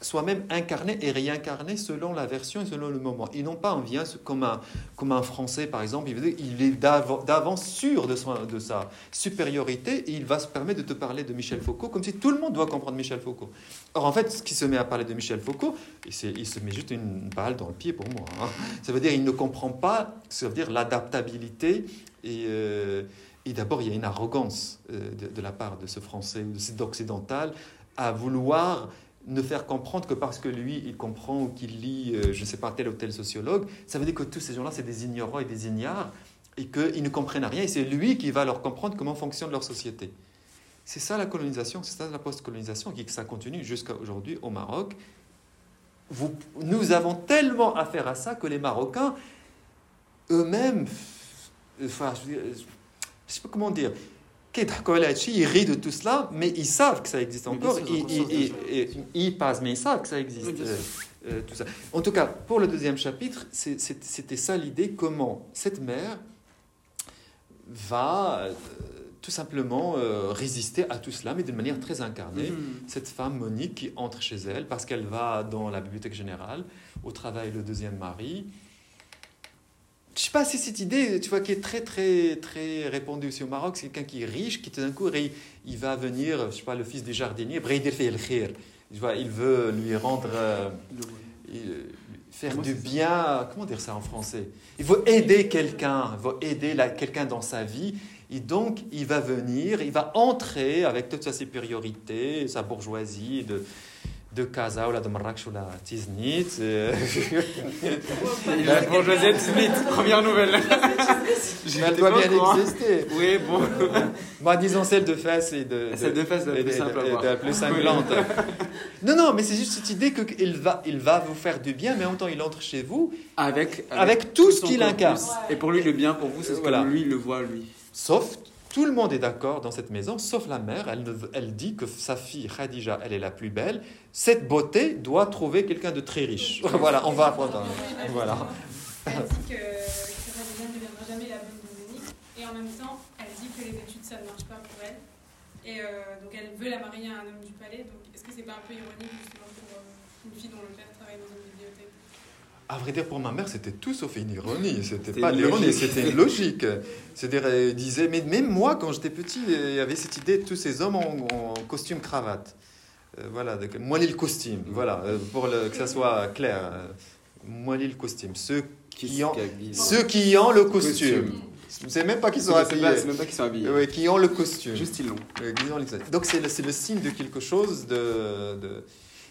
soit même incarné et réincarné selon la version et selon le moment. Et non pas on vient comme un, comme un Français, par exemple, il, il est d'av- d'avance sûr de, son- de sa supériorité et il va se permettre de te parler de Michel Foucault comme si tout le monde doit comprendre Michel Foucault. Or, en fait, ce qui se met à parler de Michel Foucault, il se met juste une balle dans le pied pour moi. hein. Ça veut dire qu'il ne comprend pas, ça veut dire l'adaptabilité et... euh, et d'abord, il y a une arrogance euh, de, la part de ce Français ou de cet occidental à vouloir ne faire comprendre que parce que lui, il comprend ou qu'il lit, euh, je ne sais pas, tel ou tel sociologue, ça veut dire que tous ces gens-là, c'est des ignorants et des ignares et qu'ils ne comprennent rien. Et c'est lui qui va leur comprendre comment fonctionne leur société. C'est ça la colonisation, c'est ça la post-colonisation, qui ça continue jusqu'à aujourd'hui au Maroc. Vous- nous avons tellement affaire à ça que les Marocains eux-mêmes, enfin, je je sais pas comment dire, ils rient de tout cela, mais ils savent que ça existe encore. Ils, ils passent, mais ils savent que ça existe. Euh, euh, tout ça. En tout cas, pour le deuxième chapitre, c'était ça l'idée, comment cette mère va euh, tout simplement euh, résister à tout cela, mais d'une manière très incarnée. Mhm. Cette femme, Monique, qui entre chez elle parce qu'elle va dans la bibliothèque générale, au travail le deuxième mari. Je sais pas, c'est cette idée, tu vois, qui est très, très, très répandue aussi au Maroc. C'est quelqu'un qui est riche, qui tout d'un coup, il, il va venir, je sais pas, le fils du jardinier. Tu vois, il veut lui rendre, euh, il- faire du bien. Comment dire ça en français? Il veut aider quelqu'un, il veut aider quelqu'un dans sa vie. Et donc, il va venir, il va entrer avec toute sa supériorité, sa bourgeoisie de, de Casa ou la de Marrakech ou la Tiznit. euh, La bourgeoisie Smith, première nouvelle. Elle doit bien exister. Oui, bon. Moi, disons celle de face et de. Celle de face, la plus simple la plus cinglante. non, non, mais c'est juste cette idée qu'il va, il va vous faire du bien, mais en même temps, il entre chez vous Avec, avec tout ce qu'il incarne. Et pour lui, le bien pour vous, c'est ce que lui, il le voit, lui. Sauf, tout le monde est d'accord dans cette maison, sauf la mère. Elle, elle dit que sa fille Khadija, elle est la plus belle. Cette beauté doit trouver quelqu'un de très riche. *laughs* voilà, on va apprendre. Voilà. Elle dit que, Khadija ne deviendra jamais la bonne de. Et en même temps, elle dit que les études, ça ne marche pas pour elle. Et euh, donc elle veut la marier à un homme du palais. Donc est-ce que c'est pas un peu ironique justement pour euh, une fille dont le père travaille dans une bibliothèque? À vrai dire, pour ma mère, c'était tout sauf une ironie. *laughs* C'était pas une l'ironie, c'était une *laughs* logique. C'est-à-dire, elle disait, mais même moi, quand j'étais petit, il y avait cette idée de tous ces hommes en, en costume cravate. Euh, voilà, donc, le costume. Voilà, euh, pour le- que ça soit clair. moiler le costume. Ceux qui ont, ceux qui ont le costume. C'est même pas qu'ils sont C'est habillés. pas- c'est même pas qu'ils sont habillés. Oui, qui ont le costume. Juste ils l'ont. Euh. Donc c'est le, signe de quelque chose de... de-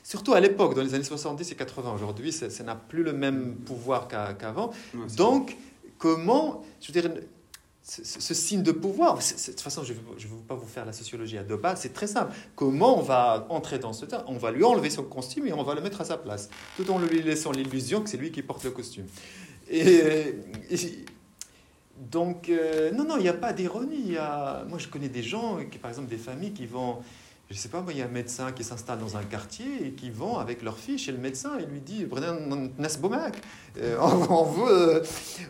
Surtout à l'époque, dans les années 70 et 80. Aujourd'hui, ça n'a plus le même pouvoir qu'a- qu'avant. Ouais, Donc, comment, je veux dire, ce, ce- ce signe de pouvoir, de toute façon, je ne veux pas vous faire la sociologie à deux balles, c'est très simple. Comment on va entrer dans ce temps? On va lui enlever son costume et on va le mettre à sa place, tout en lui laissant l'illusion que c'est lui qui porte le costume. Et, et- donc, euh, non, non, il n'y a pas d'ironie. a- Moi, je connais des gens, qui, par exemple, des familles qui vont je sais pas, moi, il y a un médecin qui s'installe dans un quartier et qui vont avec leur fille chez le médecin et lui dit Brennan Nesbomak, euh, on, on veut, euh,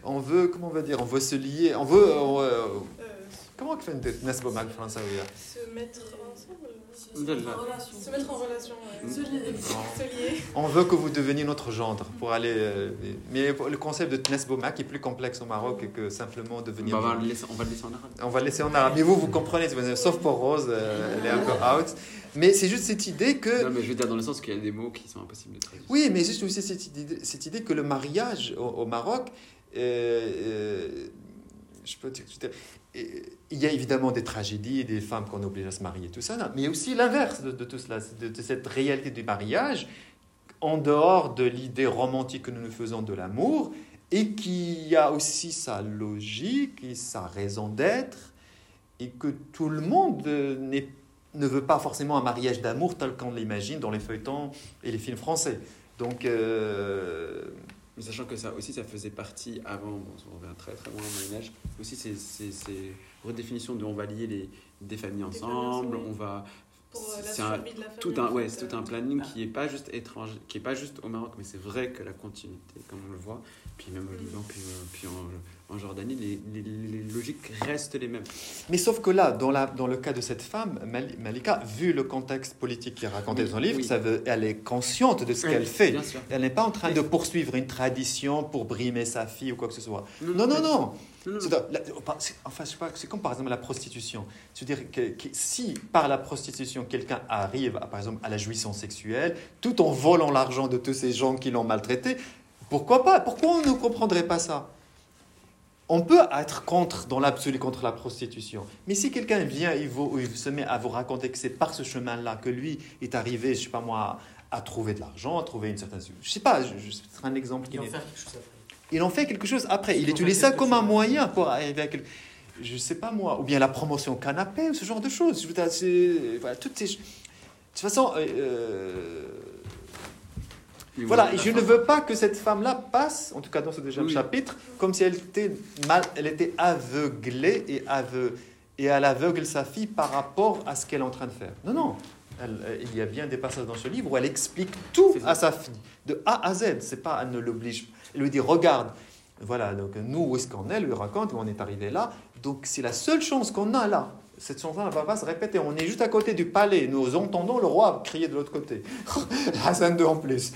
on veut, comment on va dire, on veut se lier, on veut, on, euh, Euh, comment on fait une Nesbomak français oui, se mettre ensemble. Se mettre en relation. Se mettre en relation. ouais. Se lier. Se lier. On veut que vous deveniez notre gendre pour aller. euh, mais le concept de Nesbomak est plus complexe au Maroc que simplement On devenir. va, gendre. le laisser, on va le laisser en arabe. On va le laisser en arabe. Mais vous, vous comprenez, sauf pour Rose, euh, elle est un peu out. Mais c'est juste cette idée que. Non, mais je veux dire dans le sens qu'il y a des mots qui sont impossibles de traduire. Oui, mais juste aussi cette idée, cette idée que le mariage au, au Maroc, euh, euh, je peux dire, il y a évidemment des tragédies, des femmes qu'on oblige à se marier, tout ça, mais aussi l'inverse de, tout cela, de, cette réalité du mariage, en dehors de l'idée romantique que nous nous faisons de l'amour, et qui a aussi sa logique et sa raison d'être, et que tout le monde ne veut pas forcément un mariage d'amour tel qu'on l'imagine dans les feuilletons et les films français. Donc, euh, Mais sachant que ça aussi, ça faisait partie avant, bon, on revient très très loin au Moyen-Âge, aussi c'est ces redéfinitions de on va lier les, des familles ensemble, familles, on va euh, C'est un- tout un, ouais, c'est tout euh, un planning qui est pas juste étranger, qui est pas juste au Maroc, mais c'est vrai que la continuité, comme on le voit, puis même au Liban, puis, euh, puis en, en Jordanie, les, les- les logiques restent les mêmes. Mais sauf que là, dans, la, dans le cas de cette femme, Mal- Malika, vu le contexte politique qui est raconté Oui, dans son livre, oui. ça veut, elle est consciente de ce Oui, qu'elle fait. Elle n'est pas en train de poursuivre une tradition pour brimer sa fille ou quoi que ce soit. Non, non, non. Non, non, la- enfin, je sais pas, c'est comme par exemple la prostitution. C'est-à-dire que, que si par la prostitution quelqu'un arrive, à, par exemple, à la jouissance sexuelle, tout en volant l'argent de tous ces gens qui l'ont maltraité, pourquoi pas? Pourquoi on ne comprendrait pas ça? On peut être contre, dans l'absolu, contre la prostitution. Mais si quelqu'un vient, il, vous, il se met à vous raconter que c'est par ce chemin-là que lui est arrivé, je sais pas moi, à trouver de l'argent, à trouver une certaine... Je sais pas, c'est un exemple qui Il en n'est faire quelque chose après. il en fait quelque chose après. Il utilise ça comme un moyen pour arriver à quelque... Je sais pas moi. Ou bien la promotion canapé, ou ce genre de choses. Je veux dire, c'est- voilà, toutes ces... De toute façon, euh, voilà, et je ne veux pas que cette femme-là passe, en tout cas dans ce deuxième Oui. chapitre, comme si elle était, mal, elle était aveuglée et, aveu, et elle aveugle sa fille par rapport à ce qu'elle est en train de faire. Non, non. Elle- euh, il y a bien des passages dans ce livre où elle explique tout à sa fille, de A à Z. C'est pas, elle ne l'oblige. Elle lui dit, regarde, voilà, donc nous, où est-ce qu'on est? Elle lui raconte, on est arrivé là. Donc c'est la seule chance qu'on a là. Cette chanson ne va pas se répéter. On est juste à côté du palais. Nous entendons le roi crier de l'autre côté. *laughs* Hassan II en plus.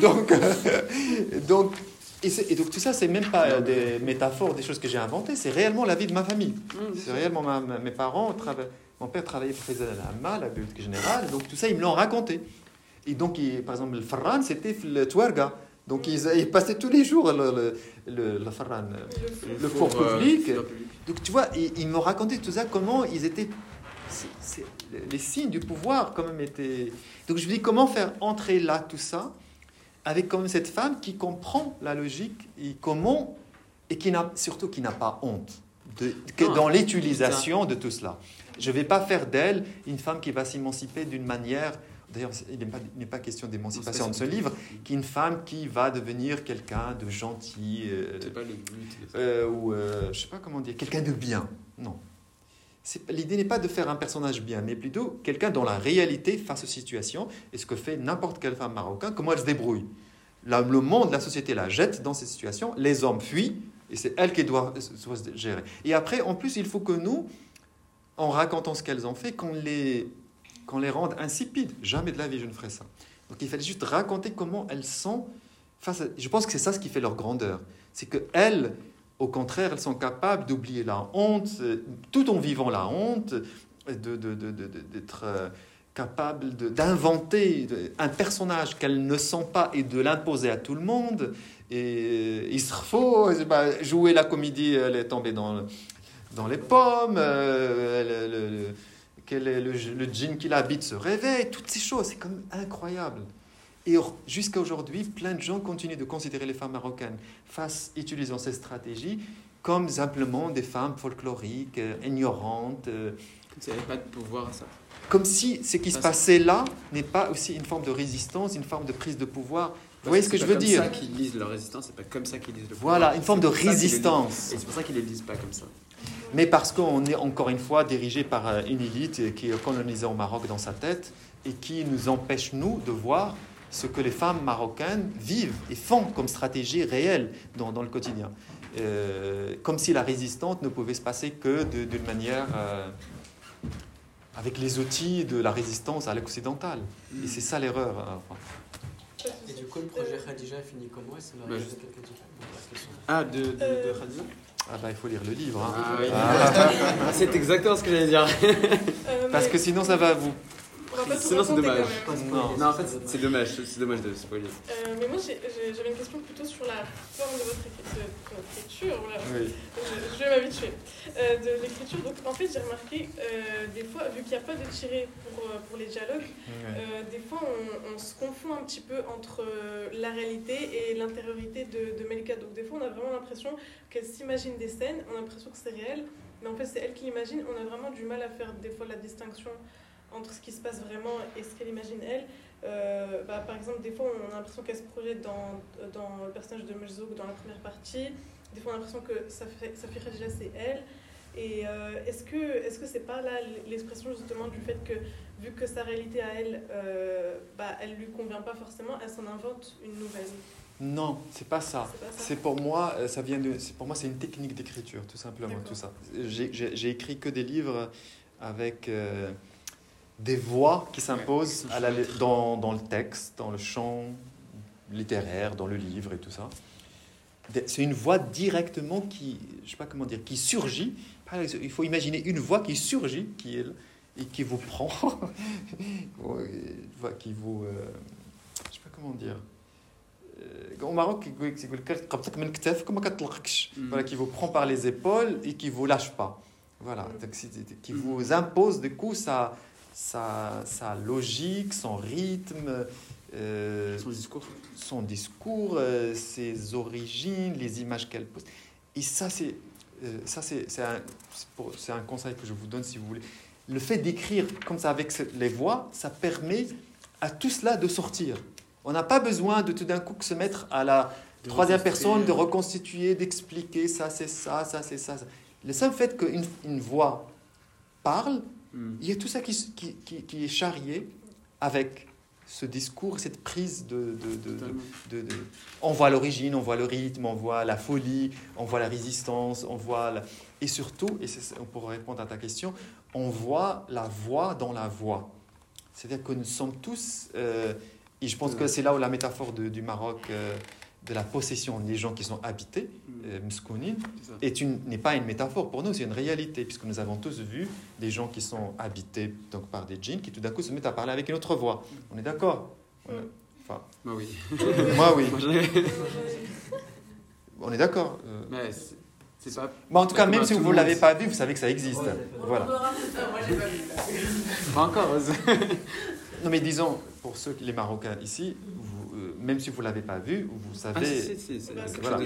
Donc, euh, donc, et, donc tout ça, c'est même pas euh, des métaphores, des choses que j'ai inventées. C'est réellement la vie de ma famille. Mmh, C'est réellement ma- ma- mes parents. Mon père travaillait pour Faisal Al-Amma, la bibliothèque générale. Donc tout ça, ils me l'ont raconté. Et donc, il- par exemple, le Farran, c'était le Twerga. Donc ils, ils passaient tous les jours le, le, le, le Farran. Le fou. Le four euh, public. Donc tu vois, ils, ils m'ont raconté tout ça, comment ils étaient... les signes du pouvoir quand même étaient... Donc je me dis, comment faire entrer là tout ça avec quand même cette femme qui comprend la logique et comment... Et qui n'a surtout qui n'a pas honte de, que Non, dans l'utilisation de tout cela. Je ne vais pas faire d'elle une femme qui va s'émanciper d'une manière... D'ailleurs, il n'est pas, question d'émancipation de ce livre, qui est une femme qui va devenir quelqu'un de gentil, euh, C'est pas le but. euh, ou euh, je sais pas comment dire, quelqu'un de bien. Non. L'idée n'est pas de faire un personnage bien, mais plutôt quelqu'un dans la réalité face aux situations et ce que fait n'importe quelle femme marocaine, comment elle se débrouille. Là, le monde, la société la jette dans ces situations, les hommes fuient et c'est elle qui doit, doit se gérer. Et après, en plus, il faut que nous, en racontant ce qu'elles ont fait, qu'on les, qu'on les rende insipides. Jamais de la vie je ne ferai ça. Donc il fallait juste raconter comment elles sont face à... Je pense que c'est ça ce qui fait leur grandeur. C'est que elles, au contraire, elles sont capables d'oublier la honte, euh, tout en vivant la honte, de, de, de- de- d'être euh, capables d'inventer un personnage qu'elles ne sont pas et de l'imposer à tout le monde. Et euh, il se faut bah, jouer la comédie, elle est tombée dans, dans les pommes, euh, quel est le, le djinn qui l'habite se réveille, toutes ces choses, c'est quand même incroyable. Et jusqu'à aujourd'hui, plein de gens continuent de considérer les femmes marocaines, face, utilisant ces stratégies, comme simplement des femmes folkloriques, euh, ignorantes, euh, Comme avait pas de pouvoir ça. comme si ce qui se passait là n'est pas aussi une forme de résistance, une forme de prise de pouvoir. Vous voyez ce que je veux C'est dire pas comme ça qu'ils lisent leur résistance, c'est pas comme ça qu'ils lisent le Voilà, pouvoir. une forme C'est de résistance. Et c'est pour ça qu'ils ne les lisent pas comme ça. Mais parce qu'on est encore une fois dirigé par euh, une élite qui est colonisée au Maroc dans sa tête et qui nous empêche, nous, de voir ce que les femmes marocaines vivent et font comme stratégie réelle dans, dans le quotidien. Euh, comme si la résistance ne pouvait se passer que d'une manière euh, avec les outils de la résistance à l'occidentale. Et c'est ça l'erreur. enfin. De Et du coup, le projet Khadija a fini comment? Et ça Bah, m'arrive je- juste quelques questions. Ah, de, de, de Khadija? Ah bah il faut lire le livre. hein. Ah oui. Ah. *laughs* C'est exactement ce que j'allais dire. Euh, Parce que sinon ça va vous... sinon, c'est dommage. Non. Non, en fait, c'est- dommage, c'est dommage de spoiler. Euh, mais moi, j'avais une question plutôt sur la forme de votre écriture. Voilà. Oui. Je, je vais m'habituer. Euh, de l'écriture, donc en fait, j'ai remarqué euh, des fois, vu qu'il n'y a pas de tiré pour, euh, pour les dialogues, des fois on, on se confond un petit peu entre la réalité et l'intériorité de, de Melika. Donc des fois, on a vraiment l'impression qu'elle s'imagine des scènes, on a l'impression que c'est réel, mais en fait, c'est elle qui l'imagine. On a vraiment du mal à faire des fois la distinction entre ce qui se passe vraiment et ce qu'elle imagine elle. Euh, bah, par exemple, des fois, on a l'impression qu'elle se projette dans, dans le personnage de Merzouk dans la première partie. Des fois, on a l'impression que Safi Safi Khadija, c'est elle. Et euh, est-ce que est-ce que c'est pas là l'expression justement du fait que vu que sa réalité à elle, euh, bah, elle lui convient pas forcément, elle s'en invente une nouvelle? Non, c'est pas ça. C'est ça. Pour moi, euh, ça vient de. c'est- Pour moi, c'est une technique d'écriture, tout simplement, tout ça. J'ai- écrit que des livres avec euh, des voix qui s'imposent dans, le texte, dans le chant littéraire, dans le livre et tout ça. C'est une voix directement qui, je sais pas comment dire, qui surgit. Il faut imaginer une voix qui surgit, qui est et qui vous prend, *laughs* qui vous, euh, je sais pas comment dire. Euh, au Maroc, c'est voilà, qui vous prend par les épaules et qui vous lâche pas. Voilà, qui vous impose du coup ça sa, sa logique, son rythme, euh, Son discours. son discours, euh, ses origines, les images qu'elle pose. Et ça, c'est euh, ça, c'est c'est un, un conseil que je vous donne si vous voulez. Le fait d'écrire comme ça avec les voix, ça permet à tout cela de sortir. On n'a pas besoin de tout d'un coup que se mettre à la De troisième personne, de reconstituer, d'expliquer ça, c'est ça, ça, c'est ça, ça. Le simple fait qu'une une voix parle, Mm. il y a tout ça qui, qui, qui- qui est charrié avec ce discours, cette prise de, de- de- On voit l'origine, on voit le rythme, on voit la folie, on voit la résistance, on voit... la- Et surtout, et pour répondre à ta question, on voit la voix dans la voix. C'est-à-dire que nous sommes tous... euh, et je pense que c'est là où la métaphore de- du Maroc, euh, de la possession des gens qui sont habités, Mskounine, ça. est une- n'est pas une métaphore pour nous, c'est une réalité, puisque nous avons tous vu des gens qui sont habités donc, par des djinns qui tout d'un coup se mettent à parler avec une autre voix. On est d'accord Enfin, Bah oui. *laughs* moi oui, Moi, ai- on est d'accord. euh. Mais c'est- c'est pas. Mais en tout cas, même si tout vous ne l'avez pas vu, vous savez que ça existe. Ouais, Voilà. Pas vu. Pas encore. Non mais disons, pour ceux, les Marocains ici, vous, euh, même si vous ne l'avez pas vu, vous savez, c'est- voilà.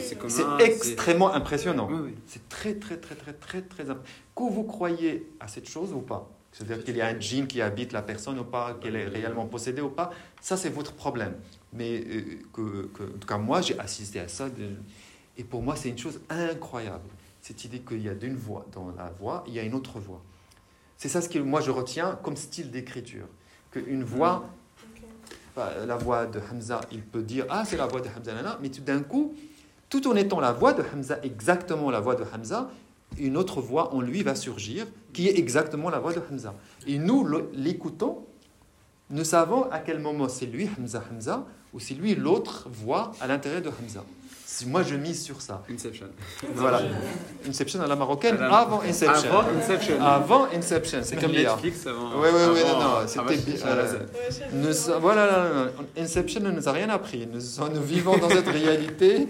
extrêmement impressionnant. Oui, oui. C'est très, très, très, très, très, très important. Que vous croyez à cette chose ou pas, c'est-à-dire qu'il y a un djinn qui habite la personne ou pas, qu'elle est réellement possédée ou pas, ça c'est votre problème. Mais euh, que, que- en tout cas, moi j'ai assisté à ça, de- et pour moi c'est une chose incroyable. Cette idée qu'il y a d'une voix dans la voix, il y a une autre voix. C'est ça ce que moi je retiens comme style d'écriture. Qu'une voix, Ok. Enfin, la voix de Hamza, il peut dire Ah, c'est la voix de Hamza, nana. mais tout d'un coup, tout en étant la voix de Hamza, exactement la voix de Hamza, une autre voix en lui va surgir qui est exactement la voix de Hamza. Et nous, l'écoutons, nous savons à quel moment c'est lui, Hamza, Hamza, ou c'est lui l'autre voix à l'intérieur de Hamza. Si moi je mise sur ça. Inception. *laughs* Voilà. Inception à la marocaine, avant Inception. Avant Inception. Avant Inception. C'est comme. Netflix avant. Ouais, ouais, avant- non, non, c'était avant- bien, voilà, euh, voilà, là, là, là. Inception ne nous a rien appris. Nous, nous vivons dans cette réalité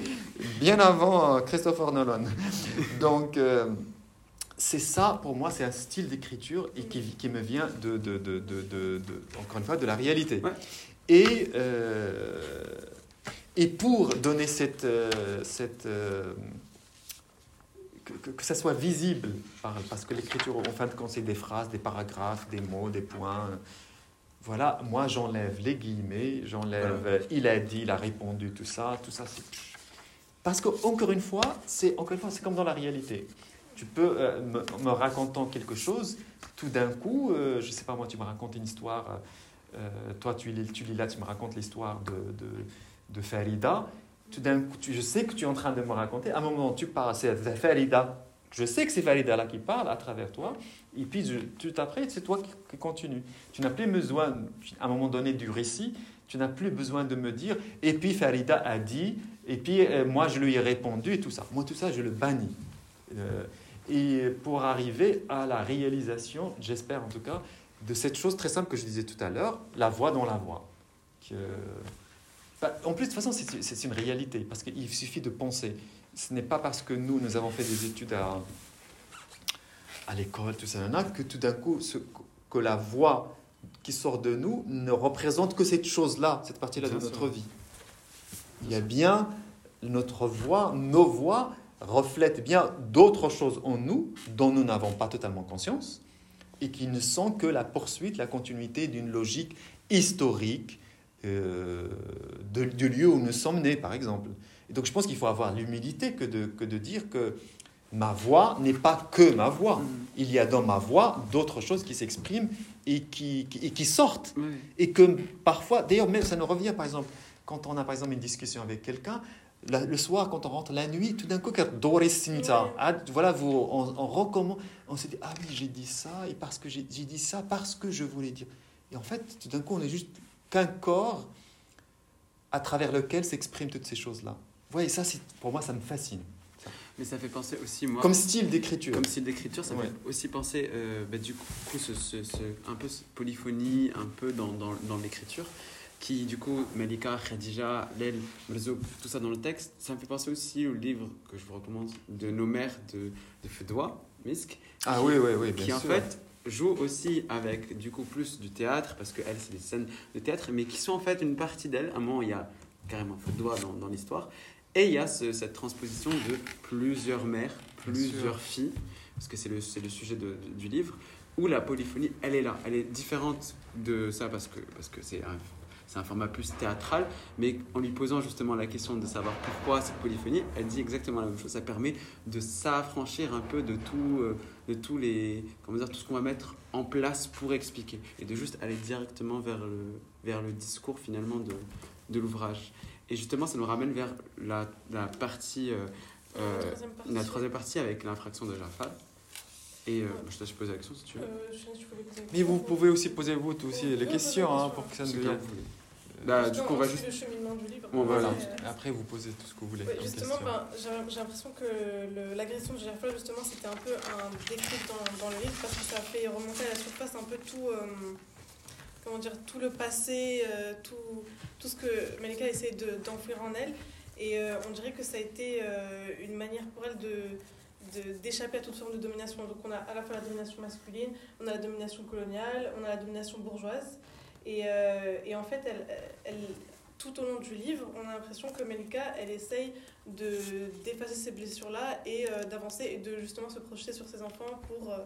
bien avant euh, Christopher Nolan. Donc, euh, c'est ça, pour moi, c'est un style d'écriture et qui, qui me vient, de, de, de, de, de- de- encore une fois, de la réalité. Ouais. Et, euh, et pour donner cette... euh, cette euh, que, que- que ça soit visible, par- parce que l'écriture, en fin de compte, c'est des phrases, des paragraphes, des mots, des points. Voilà, moi j'enlève les guillemets, j'enlève Voilà. euh, il a dit, il a répondu, tout ça, tout ça c'est. Parce que encore une fois, c'est encore une fois, c'est comme dans la réalité. Tu peux euh, me, me racontant quelque chose, tout d'un coup, euh, je sais pas moi, tu me racontes une histoire. toi, tu lis, tu lis là, tu me racontes l'histoire de, de, de Farida. Tout d'un coup, je sais que tu es en train de me raconter. À un moment, tu parles, c'est Farida. Je sais que c'est Farida là qui parle à travers toi. Et puis, tout après, c'est toi qui, qui continue. Tu n'as plus besoin, à un moment donné du récit, tu n'as plus besoin de me dire, et puis Farida a dit, et puis euh, moi je lui ai répondu, et tout ça. Moi, tout ça, je le bannis. Euh, et pour arriver à la réalisation, j'espère en tout cas, de cette chose très simple que je disais tout à l'heure, la voix dans la voix. Que- Bah, en plus, de toute façon, c'est une réalité, parce qu'il suffit de penser. Ce n'est pas parce que nous, nous avons fait des études à, à l'école, tout ça, que tout d'un coup, ce- que la voix qui sort de nous ne représente que cette chose-là, cette partie-là de notre sûr. vie. Il y a bien notre voix, nos voix reflètent bien d'autres choses en nous dont nous n'avons pas totalement conscience et qui ne sont que la poursuite, la continuité d'une logique historique euh, de- du lieu où nous sommes nés, par exemple. Et donc je pense qu'il faut avoir l'humilité que de, que de dire que ma voix n'est pas que ma voix. Mhm. Il y a dans ma voix d'autres choses qui s'expriment et qui, qui- et qui sortent. Et que parfois, d'ailleurs, même ça nous revient, par exemple, quand on a par exemple une discussion avec quelqu'un, la- le soir, quand on rentre la nuit, tout d'un coup, ah, voilà, vous, on, on recommence, on se dit, ah oui, j'ai dit ça, et parce que j'ai dit ça, parce que je voulais dire. Et en fait, tout d'un coup, on est juste qu'un corps à travers lequel s'expriment toutes ces choses-là. Vous voyez, ça, pour moi, ça me fascine. Mais ça fait penser aussi, moi. Comme style d'écriture. Comme style d'écriture, ça Ouais. fait aussi penser, euh, bah, du coup, ce, ce- ce- un peu ce polyphonie, un peu dans, dans, dans l'écriture, qui, du coup, Malika, Khadija, Lel, Mrzouk, tout ça dans le texte, ça me fait penser aussi au livre que je vous recommande de nos mères de, de Fedoua, Misk, Ah qui- oui, oui, oui, bien qui en sûr. fait joue aussi avec, du coup, plus du théâtre, parce que elle, c'est des scènes de théâtre, mais qui sont en fait une partie d'elle. À un moment, il y a carrément Fedoua dans, dans l'histoire, et il y a ce- cette transposition de plusieurs mères, plusieurs filles, parce que c'est le, c'est le sujet de- de- du livre, où la polyphonie, elle est là. Elle est différente de ça parce que parce que c'est un, c'est un format plus théâtral, mais en lui posant justement la question de savoir pourquoi cette polyphonie, elle dit exactement la même chose. Ça permet de s'affranchir un peu de tout, euh, de tous les, comment dire, tout ce qu'on va mettre en place pour expliquer, et de juste aller directement vers le, vers le discours finalement de, de l'ouvrage. Et justement, ça nous ramène vers la, la partie, euh, euh, La troisième partie. la troisième partie avec l'infraction de Jafar. Et euh, je te laisse poser la question si tu veux. Euh, je sais Mais vous pouvez aussi poser vous aussi les questions hein, pour que ça ne devienne. Voulez. Bah, du coup, on va juste. le cheminement du livre. Bon, voilà. Euh, Après, vous posez tout ce que vous voulez. Ouais, justement, ben, j'ai j'ai l'impression que l'agression de Gerfla, justement, c'était un peu un déclic dans, dans le livre parce que ça a fait remonter à la surface un peu tout, euh, comment dire, tout le passé, euh, tout, tout ce que Malika essayait de- d'enfouir en elle. Et euh, on dirait que ça a été euh, une manière pour elle de de- d'échapper à toute forme de domination. Donc on a à la fois la domination masculine, on a la domination coloniale, on a la domination bourgeoise. Et, euh, et en fait, tout au long du livre, on a l'impression que Melika, elle essaye de d'effacer ces blessures-là et euh, d'avancer et de justement se projeter sur ses enfants pour euh,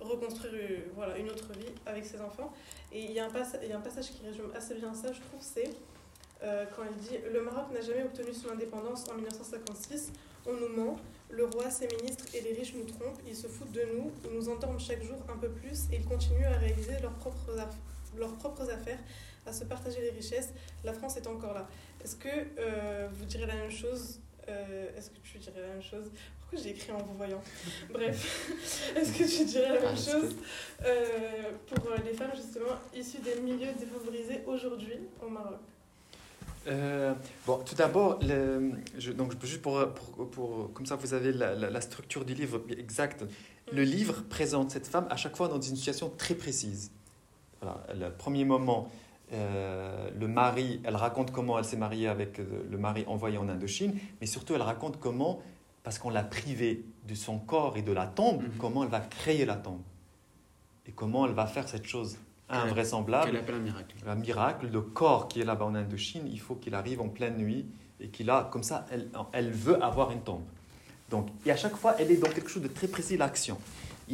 reconstruire une autre vie avec ses enfants. Et il y, a un passage qui résume assez bien ça, je trouve, c'est quand elle dit « Le Maroc n'a jamais obtenu son indépendance en 1956. On nous ment, le roi, ses ministres et les riches nous trompent, ils se foutent de nous, ils nous endorment chaque jour un peu plus et ils continuent à réaliser leurs propres, aff- leurs propres affaires, à se partager les richesses. La France est encore là. Est-ce que euh, vous direz la même chose Euh, Est-ce que tu dirais la même chose? Pourquoi j'ai écrit en vous voyant? *laughs* Bref, *laughs* est-ce que tu dirais la même Ah, chose euh, pour les femmes justement issues des milieux défavorisés aujourd'hui au Maroc? Euh, bon, tout d'abord, donc juste pour, pour, pour- comme ça vous avez la, la- la structure du livre exacte. Le livre présente cette femme à chaque fois dans une situation très précise. Voilà, le premier moment, euh, le mari, elle raconte comment elle s'est mariée avec euh, le mari envoyé en Indochine, mais surtout elle raconte comment, parce qu'on l'a privée de son corps et de la tombe, Mhm. comment elle va créer la tombe et comment elle va faire cette chose invraisemblable Qu'elle appelle un miracle? un miracle, le corps qui est là-bas en Indochine, il faut qu'il arrive en pleine nuit et qu'il a, comme ça, elle, elle veut avoir une tombe. Donc, et à chaque fois, elle est dans quelque chose de très précis, l'action.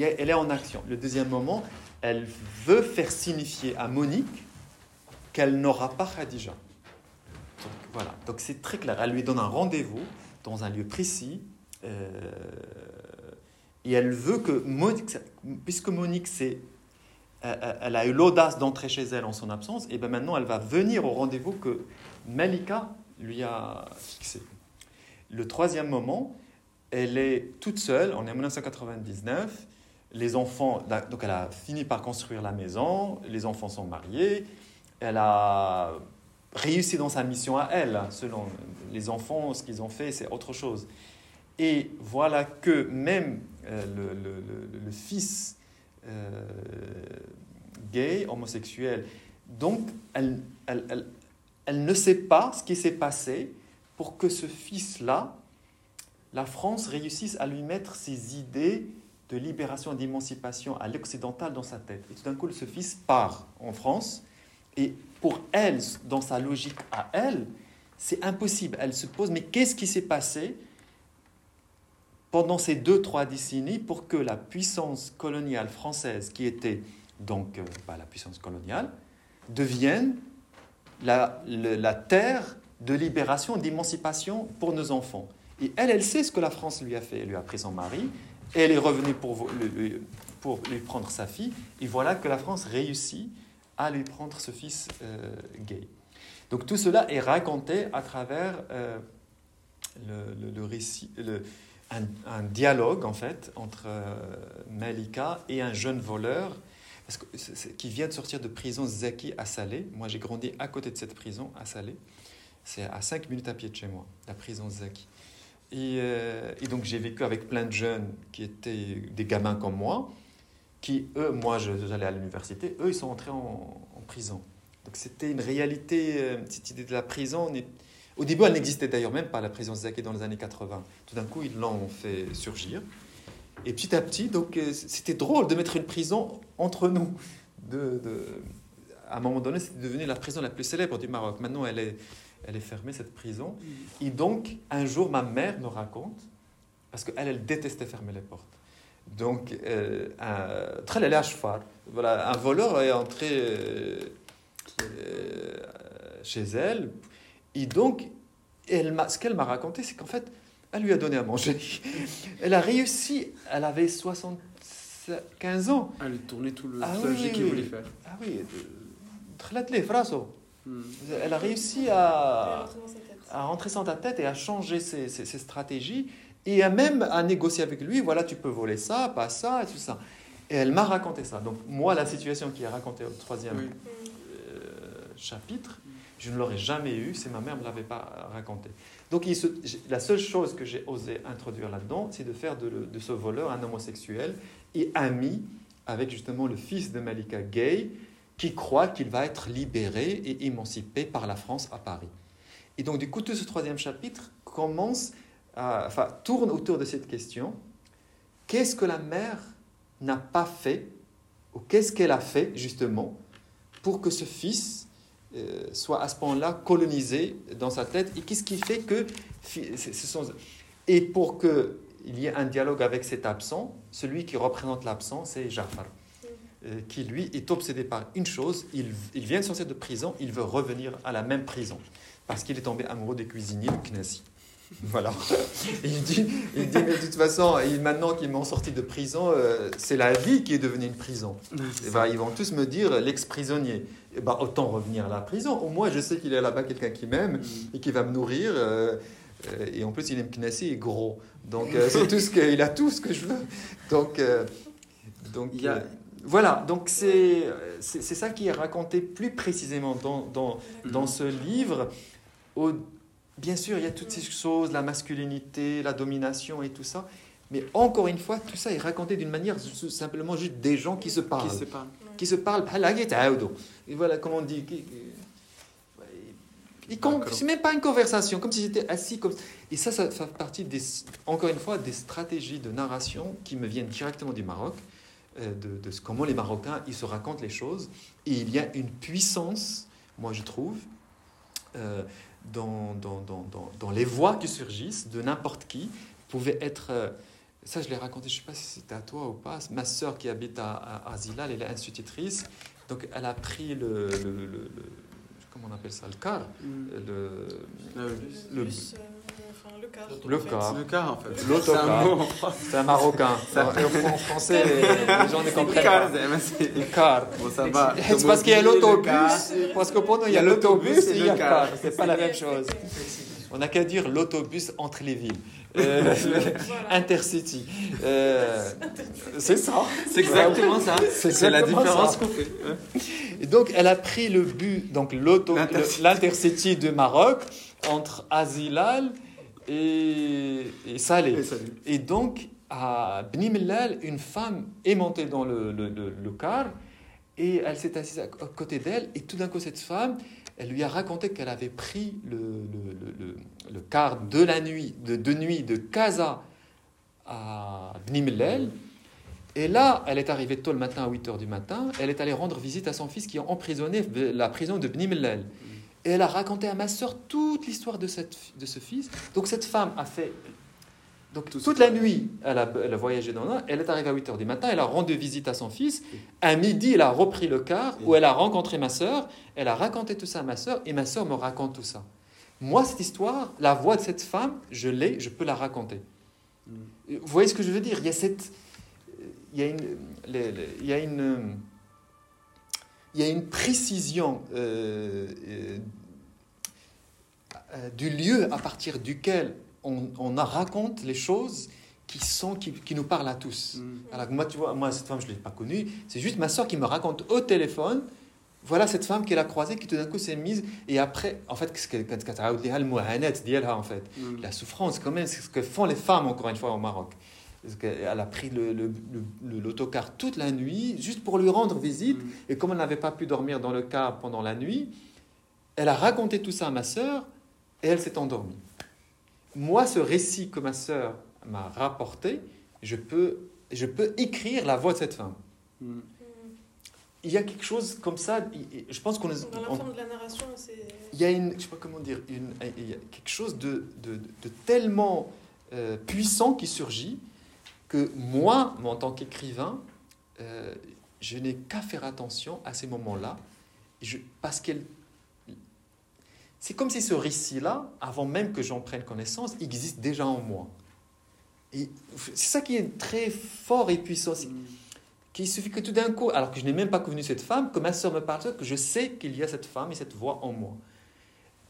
Elle est en action. Le deuxième moment, elle veut faire signifier à Monique qu'elle n'aura pas Khadija. Donc, voilà. Donc, c'est très clair. Elle lui donne un rendez-vous dans un lieu précis. euh, et elle veut que Monique, puisque Monique, c'est elle a eu l'audace d'entrer chez elle en son absence, et bien maintenant elle va venir au rendez-vous que Malika lui a fixé. Le troisième moment, elle est toute seule, on est en 1999, les enfants, donc elle a fini par construire la maison, les enfants sont mariés, elle a réussi dans sa mission à elle, selon les enfants, ce qu'ils ont fait, c'est autre chose. Et voilà que même euh, le, fils euh, gay, homosexuel. Donc, elle, elle, elle ne sait pas ce qui s'est passé pour que ce fils-là, la France réussisse à lui mettre ses idées de libération et d'émancipation à l'occidental dans sa tête. Et tout d'un coup, ce fils part en France. Et pour elle, dans sa logique à elle, c'est impossible. Elle se pose, mais qu'est-ce qui s'est passé pendant ces deux, trois décennies pour que la puissance coloniale française, qui était donc euh, bah, la puissance coloniale, devienne la, la terre de libération, d'émancipation pour nos enfants? Et elle, elle sait ce que la France lui a fait. Elle lui a pris son mari, et elle est revenue pour, lui, pour lui prendre sa fille. Et voilà que la France réussit à lui prendre ce fils euh, gay. Donc tout cela est raconté à travers euh, le, récit, un, dialogue en fait entre euh, Malika et un jeune voleur qui vient de sortir de prison Zaki à Salé. Moi j'ai grandi à côté de cette prison à Salé. C'est à 5 minutes à pied de chez moi, la prison Zaki. Et, et donc j'ai vécu avec plein de jeunes qui étaient des gamins comme moi, qui eux, moi j'allais à l'université, eux ils sont entrés en, en prison. Donc c'était une réalité, euh, cette idée de la prison. Au début, elle n'existait d'ailleurs même pas, la prison Zaki, dans les années 80. Tout d'un coup, ils l'ont fait surgir. Et petit à petit, donc euh, c'était drôle de mettre une prison entre nous. De, À un moment donné, c'était devenu la prison la plus célèbre du Maroc. Maintenant, elle est, elle est fermée, cette prison. Et donc, un jour, ma mère me raconte, parce qu'elle, elle détestait fermer les portes. Donc, euh, un, voilà, un voleur est entré... Euh, euh, chez elle. Et donc, elle ce qu'elle m'a raconté, c'est qu'en fait, elle lui a donné à manger. *laughs* Elle a réussi, elle avait 75 ans. Elle a tourné tout le ah, trajet qu'il voulait faire. Ah oui, hmm. Elle a réussi à, à rentrer dans ta tête et à changer ses, ses, stratégies et à même à négocier avec lui, voilà, tu peux voler ça, pas ça, et tout ça. Et elle m'a raconté ça. Donc moi, la situation qui est racontée au troisième chapitre, je ne l'aurais jamais eu si ma mère ne me l'avait pas raconté. Donc la seule chose que j'ai osé introduire là-dedans, c'est de faire de, ce voleur un homosexuel et ami avec justement le fils de Malika Gay, qui croit qu'il va être libéré et émancipé par la France à Paris. Et donc du coup, tout ce troisième chapitre commence, à, enfin, tourne autour de cette question. Qu'est-ce que la mère n'a pas fait, ou qu'est-ce qu'elle a fait justement pour que ce fils euh, soit à ce point-là colonisé dans sa tête? Et qu'est-ce qui fait que... Ce sont, et pour qu'il y ait un dialogue avec cet absent, celui qui représente l'absent, c'est Jafar, qui lui est obsédé par une chose, il, il vient de sortir de prison, il veut revenir à la même prison, parce qu'il est tombé amoureux des cuisiniers du Knessi. *laughs* Voilà. il, dit, il dit, mais de toute façon, maintenant qu'ils m'ont sorti de prison, euh, c'est la vie qui est devenue une prison. Et ben, ils vont tous me dire l'ex-prisonnier. Et ben, autant revenir à la prison. Au moins, je sais qu'il est là-bas quelqu'un qui m'aime et qui va me nourrir. Euh, euh, et en plus, il est Knassi et gros. Donc, *laughs* c'est tout ce que, il a tout ce que je veux. Donc, donc voilà. Donc, c'est, ça qui est raconté plus précisément dans, dans, dans ce livre. Au, Bien sûr, il y a toutes ces choses, la masculinité, la domination et tout ça. Mais encore une fois, tout ça est raconté d'une manière simplement juste des gens qui se parlent. Qui se parlent. Qui se parlent. Et voilà, comment on dit. C'est même pas une conversation, comme si j'étais assis comme Et ça, ça fait partie, des, encore une fois, des stratégies de narration qui me viennent directement du Maroc, de, de, comment les Marocains, ils se racontent les choses. Et il y a une puissance, moi je trouve, euh, dans, dans, dans, dans, les voix qui surgissent de n'importe qui pouvait être. Euh, ça, je l'ai raconté, je ne sais pas si c'était à toi ou pas. Ma sœur qui habite à, à, Zilal, elle est institutrice. Donc, elle a pris le, le, le, comment on appelle ça, le car, mm. le, le, bus, euh, le car. Le car. Le car, en fait. L'autocar. C'est un marocain. en français, *laughs* les, gens ne comprennent pas. Le car. Bon, ça va. *laughs* C'est parce qu'il y a l'autobus. Parce que pour nous, il y a l'autobus et il y a le car. C'est pas la même chose. On n'a qu'à dire l'autobus entre les villes. Euh, *laughs* Intercity. Euh, c'est ça. C'est exactement ça. C'est la différence qu'on fait. Et donc, elle a pris le but, donc l'Intercity de Maroc, entre Azilal et, et Salé. Et, donc, à Bni Mellal, une femme est montée dans le, le, le, car et elle s'est assise à côté d'elle. Et tout d'un coup, cette femme, elle lui a raconté qu'elle avait pris le, le, car de la nuit, de, de nuit de Casa à Bni Mellal. Et là, elle est arrivée tôt le matin à 8 h du matin. Elle est allée rendre visite à son fils qui est emprisonné la prison de Bni Mellal. Et elle a raconté à ma sœur toute l'histoire de, cette, de ce fils. Donc cette femme a fait... Donc toute la nuit, elle a, elle a voyagé dans l'un. Elle est arrivée à 8 h du matin. Elle a rendu visite à son fils. À midi, elle a repris le car où elle a rencontré ma sœur. Elle a raconté tout ça à ma sœur et ma sœur me raconte tout ça. Moi, cette histoire, la voix de cette femme, je l'ai, je peux la raconter. Mm. Vous voyez ce que je veux dire? Il y a cette, il y a une, les- les- il y a une, il y a une précision euh, euh, du lieu à partir duquel on, raconte les choses qui, sont, qui, nous parlent à tous. Mm. Alors moi, tu vois, moi, cette femme, je ne l'ai pas connue. C'est juste ma soeur qui me raconte au téléphone voilà cette femme qu'elle a croisée qui tout d'un coup s'est mise et après en fait hein, en fait. Mm. La souffrance quand même c'est ce que font les femmes encore une fois au Maroc. Elle a pris l'autocar le, le, toute la nuit juste pour lui rendre visite mm. et comme elle n'avait pas pu dormir dans le car pendant la nuit elle a raconté tout ça à ma sœur et elle s'est endormie. Moi, ce récit que ma sœur m'a rapporté, je peux, je peux écrire la voix de cette femme. Mm. Mm. Il y a quelque chose comme ça, il- je pense qu'on est- Dans la on- forme de la narration, c'est. il y a une, je sais pas comment dire, une- il y a quelque chose de, de, de tellement euh, puissant qui surgit que moi, moi, en tant qu'écrivain, euh, je n'ai qu'à faire attention à ces moments-là, je- parce qu'elle, c'est comme si ce récit-là, avant même que j'en prenne connaissance, existe déjà en moi. Et c'est ça qui est très fort et puissant. Mm. qu'il suffit que tout d'un coup, alors que je n'ai même pas connu cette femme, que ma soeur me parle, que je sais qu'il y a cette femme et cette voix en moi.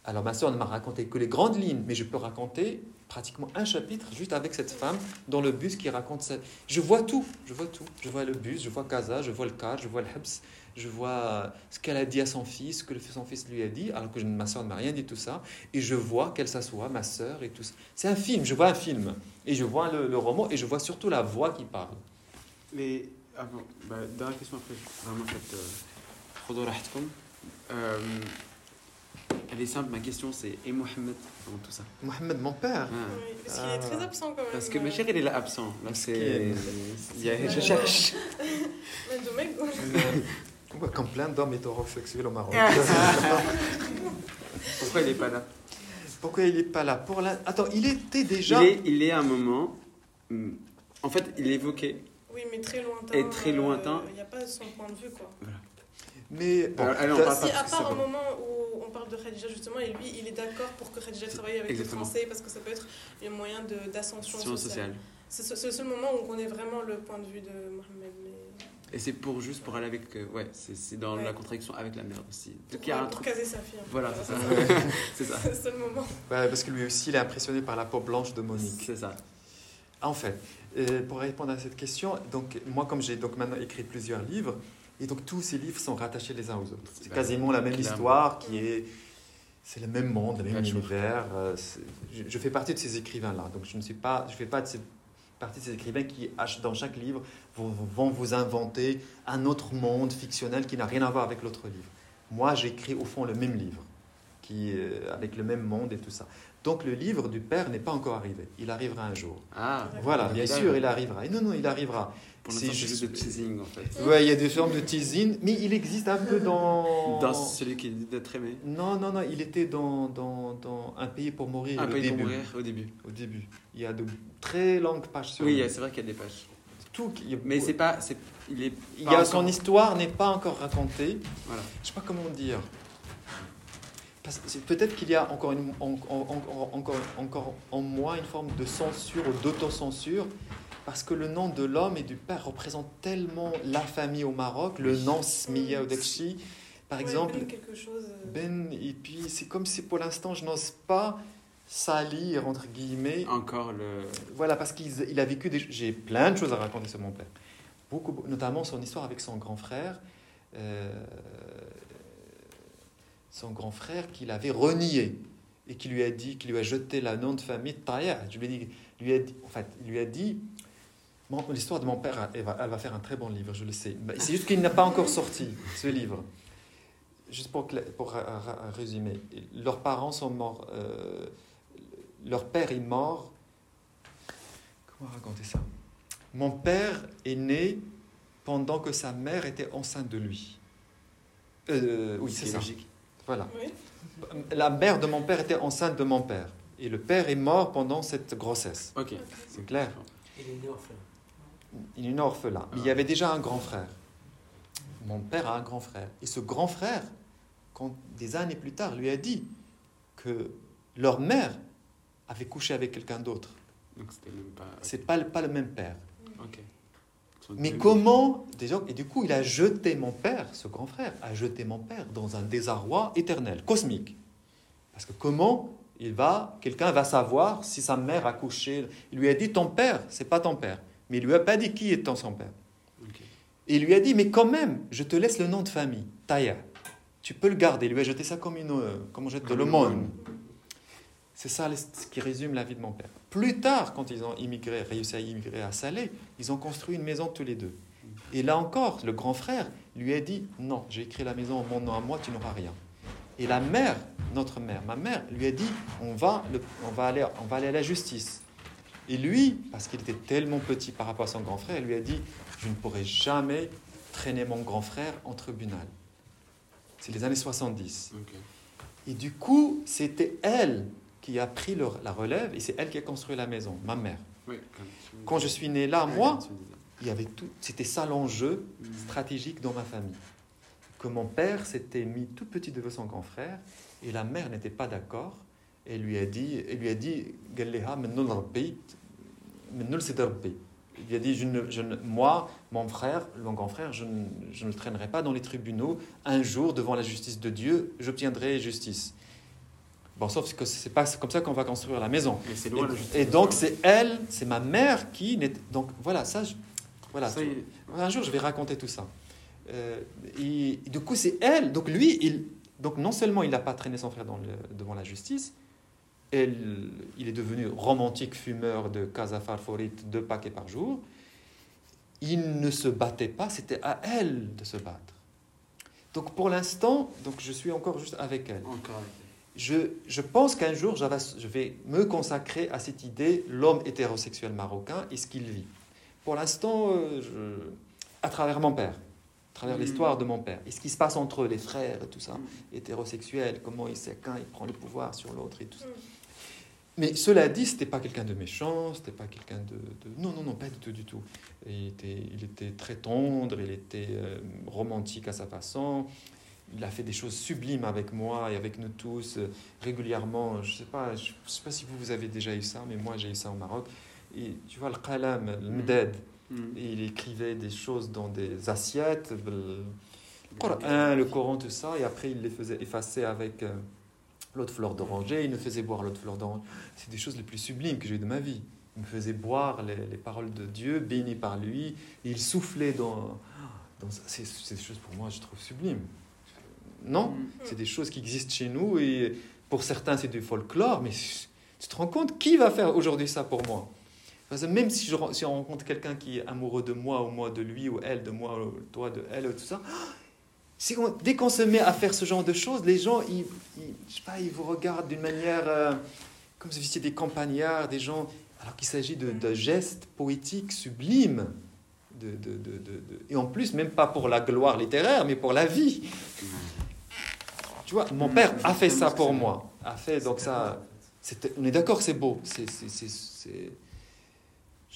Alors ma soeur ne m'a raconté que les grandes lignes, mais je peux raconter pratiquement un chapitre juste avec cette femme dans le bus qui raconte ça. Je vois tout, je vois tout. Je vois le bus, je vois Casa, je vois le car, je vois le Habs, je vois ce qu'elle a dit à son fils, ce que son fils lui a dit, alors que ma soeur ne m'a rien dit tout ça, et je vois qu'elle s'assoit, ma soeur et tout ça. C'est un film, je vois un film, et je vois le, roman, et je vois surtout la voix qui parle. Mais ah avant, bah, dernière question après, vraiment, faites euh, euh, Elle est simple, ma question c'est, et Mohamed avant tout ça? Mohamed, mon père? Ah. Ouais. Parce qu'il est très ah. absent quand même. Parce que ma chère, il est là absent. Là, c'est. Je cherche. *laughs* Mais Comme plein d'hommes hétérosexuels au Maroc. *laughs* Pourquoi il est pas là Pourquoi il n'est pas là Pour la... Attends, il était déjà. il est, il est à un moment. hmm, En fait, il évoquait. Oui, mais très lointain. Et très lointain. Il n'y a pas son point de vue, quoi. Mais bon, Alors, allez, on t'as- parle Si, pas à part un bon. moment où on parle de Khadija justement, et lui, il est d'accord pour que Khadija travaille avec Exactement. le français parce que ça peut être un moyen de- d'ascension sociale. sociale. C'est ce- c'est le seul moment où on connaît vraiment le point de vue de Mohamed. Mais... Et c'est pour juste pour aller avec. euh, ouais, c'est c'est dans Ouais. la contradiction avec la mère aussi. Donc il y a un pour truc. caser sa fille. en Voilà, *laughs* c'est ça. c'est ça. C'est le seul moment. Ouais, parce que lui aussi, il est impressionné par la peau blanche de Monique. C'est ça. En fait, euh, pour répondre à cette question, donc moi, comme j'ai donc maintenant écrit plusieurs livres, et donc tous ces livres sont rattachés les uns aux autres. C'est Bah, quasiment la même clairement. histoire qui est. C'est le même monde, le même univers. euh, je, je fais partie de ces écrivains-là. Donc je ne suis pas, je fais pas de ces- partie de ces écrivains qui, dans chaque livre, vont, vont vous inventer un autre monde fictionnel qui n'a rien à voir avec l'autre livre. Moi, j'écris au fond le même livre, qui, euh, avec le même monde et tout ça. Donc le livre du père n'est pas encore arrivé. Il arrivera un jour. Ah. Voilà, bien sûr, il arrivera. Et non, non, il arrivera. Pour C'est l'instant, c'est juste de teasing en fait. Ouais, il y a des formes de teasing, mais il existe un peu dans. Dans celui qui dit d'être aimé. Non, non, non, il était dans, dans, dans Un pays pour mourir Un au pays début. pour mourir au début. Au début. Il y a de très longues pages sur Oui, c'est vrai qu'il y a des pages. tout. Mais c'est pas. c'est- Il est. Il y son histoire n'est pas encore racontée. Voilà. Je sais pas comment dire. Peut-être qu'il y a encore, une, en- en- en- encore, encore en moi une forme de censure ou d'autocensure, parce que le nom de l'homme et du père représente tellement la famille au Maroc, le nom Smiya ou Dekshi, par Ouais, exemple, Ben quelque chose. euh, Ben, et puis c'est comme si pour l'instant je n'ose pas salir, entre guillemets, Encore le. voilà, parce qu'il il a vécu des... J'ai plein de choses à raconter sur mon père. Beaucoup, notamment son histoire avec son grand frère. euh, son grand frère qu'il avait renié et qui lui a dit, qui lui a jeté la nom de famille Taya. Je lui ai dit, lui a dit, en fait, il lui a dit, l'histoire de mon père, elle va, elle va faire un très bon livre, je le sais. Mais C'est juste qu'il n'a pas encore sorti ce livre. Juste pour, pour résumer, leurs parents sont morts. euh, leur père est mort. Comment raconter ça? Mon père est né pendant que sa mère était enceinte de lui. Euh, oui, Ce c'est ça. logique. Voilà. Oui. La mère de mon père était enceinte de mon père. Et le père est mort pendant cette grossesse. Ok. C'est clair? Il est né orphelin. Il est né orphelin. Mais il y avait déjà un grand frère. Mon père a un grand frère. Et ce grand frère, quand, des années plus tard, lui a dit que leur mère avait couché avec quelqu'un d'autre. Donc c'était même pas. C'est pas, le- pas le même père. Mais comment Et du coup, il a jeté mon père, ce grand frère, a jeté mon père dans un désarroi éternel, cosmique. Parce que comment il va, quelqu'un va savoir si sa mère a couché. Il lui a dit ton père, c'est pas ton père. Mais il lui a pas dit qui ton son père. Et il lui a dit mais quand même, je te laisse le nom de famille, Taya. Tu peux le garder. Il lui a jeté ça comme une, euh, comme on jette de l'aumône. C'est ça ce qui résume la vie de mon père. Plus tard, quand ils ont immigré, réussi à immigrer à Salé, ils ont construit une maison tous les deux. Et là encore, le grand frère lui a dit Non, j'ai écrit la maison en mon nom à moi, tu n'auras rien. Et la mère, notre mère, ma mère, lui a dit On va, le- on va, aller, on va aller à la justice. Et lui, parce qu'il était tellement petit par rapport à son grand frère, lui a dit Je ne pourrai jamais traîner mon grand frère en tribunal. C'est les années 70. Ok. Et du coup, c'était elle qui a pris le- la relève et c'est elle qui a construit la maison, ma mère. Oui, Quand je suis né là, moi, il y avait tout, c'était ça l'enjeu Mm. stratégique dans ma famille. Que mon père s'était mis tout petit devant son grand frère et la mère n'était pas d'accord et lui a dit, elle lui a dit, Il a dit, je ne- je ne- moi, mon frère, mon grand frère, je ne, je ne le traînerai pas dans les tribunaux. Un jour, devant la justice de Dieu, j'obtiendrai justice. Bon, sauf que c'est pas comme ça qu'on va construire la maison. Mais loin Et, donc, c'est elle, c'est ma mère qui. n'est- Donc, voilà, ça, je- voilà. Ça, il- Un jour, je vais raconter tout ça. Euh, et, et du coup, c'est elle. Donc, lui, il, donc non seulement il n'a pas traîné son frère dans le- devant la justice, elle, il est devenu romantique fumeur de Casa Farforit, deux paquets par jour. Il ne se battait pas, c'était à elle de se battre. Donc, pour l'instant, donc je suis encore juste avec elle. Encore. Je, je pense qu'un jour, je vais, me consacrer à cette idée, l'homme hétérosexuel marocain et ce qu'il vit. Pour l'instant, euh, à travers mon père, travers Mm. l'histoire de mon père, et ce qui se passe entre eux, les frères et tout ça, Mm. hétérosexuels, comment il sait qu'un, il prend le pouvoir sur l'autre et tout ça. Mm. Mais cela dit, c'était pas quelqu'un de méchant, c'était pas quelqu'un de, de- Non, non, non, pas du tout, du tout. Il était, il était très tendre, il était euh, romantique à sa façon. Il a fait des choses sublimes avec moi et avec nous tous euh, régulièrement. Je sais pas, je sais pas si vous, vous avez déjà eu ça, mais moi j'ai eu ça au Maroc. Et tu vois le qalam, le mdad, Mm. et il écrivait des choses dans des assiettes, le Coran, le Coran, tout ça, et après il les faisait effacer avec euh, l'eau de fleur d'oranger, il nous faisait boire l'eau de fleur d'oranger. C'est des choses les plus sublimes que j'ai eues de ma vie. Il me faisait boire les, les paroles de Dieu, bénies par lui, et il soufflait dans... dans c'est des choses pour moi, je trouve sublimes. Non? Mm. C'est des choses qui existent chez nous, et pour certains c'est du folklore, mais tu te rends compte, qui va faire aujourd'hui ça pour moi? Parce même si, je, si on rencontre quelqu'un qui est amoureux de moi, ou moi de lui, ou elle de moi, ou toi de elle, ou tout ça, *gasps* dès qu'on se met à faire ce genre de choses, les gens, ils, ils- je sais pas, ils vous regardent d'une manière euh, comme si vous étiez des campagnards, des gens, alors qu'il s'agit de, de gestes poétiques sublimes. De, de- et en plus, même pas pour la gloire littéraire, mais pour la vie. Tu vois, mon père a fait ça pour moi. A fait donc ça. On est d'accord, c'est beau. C'est-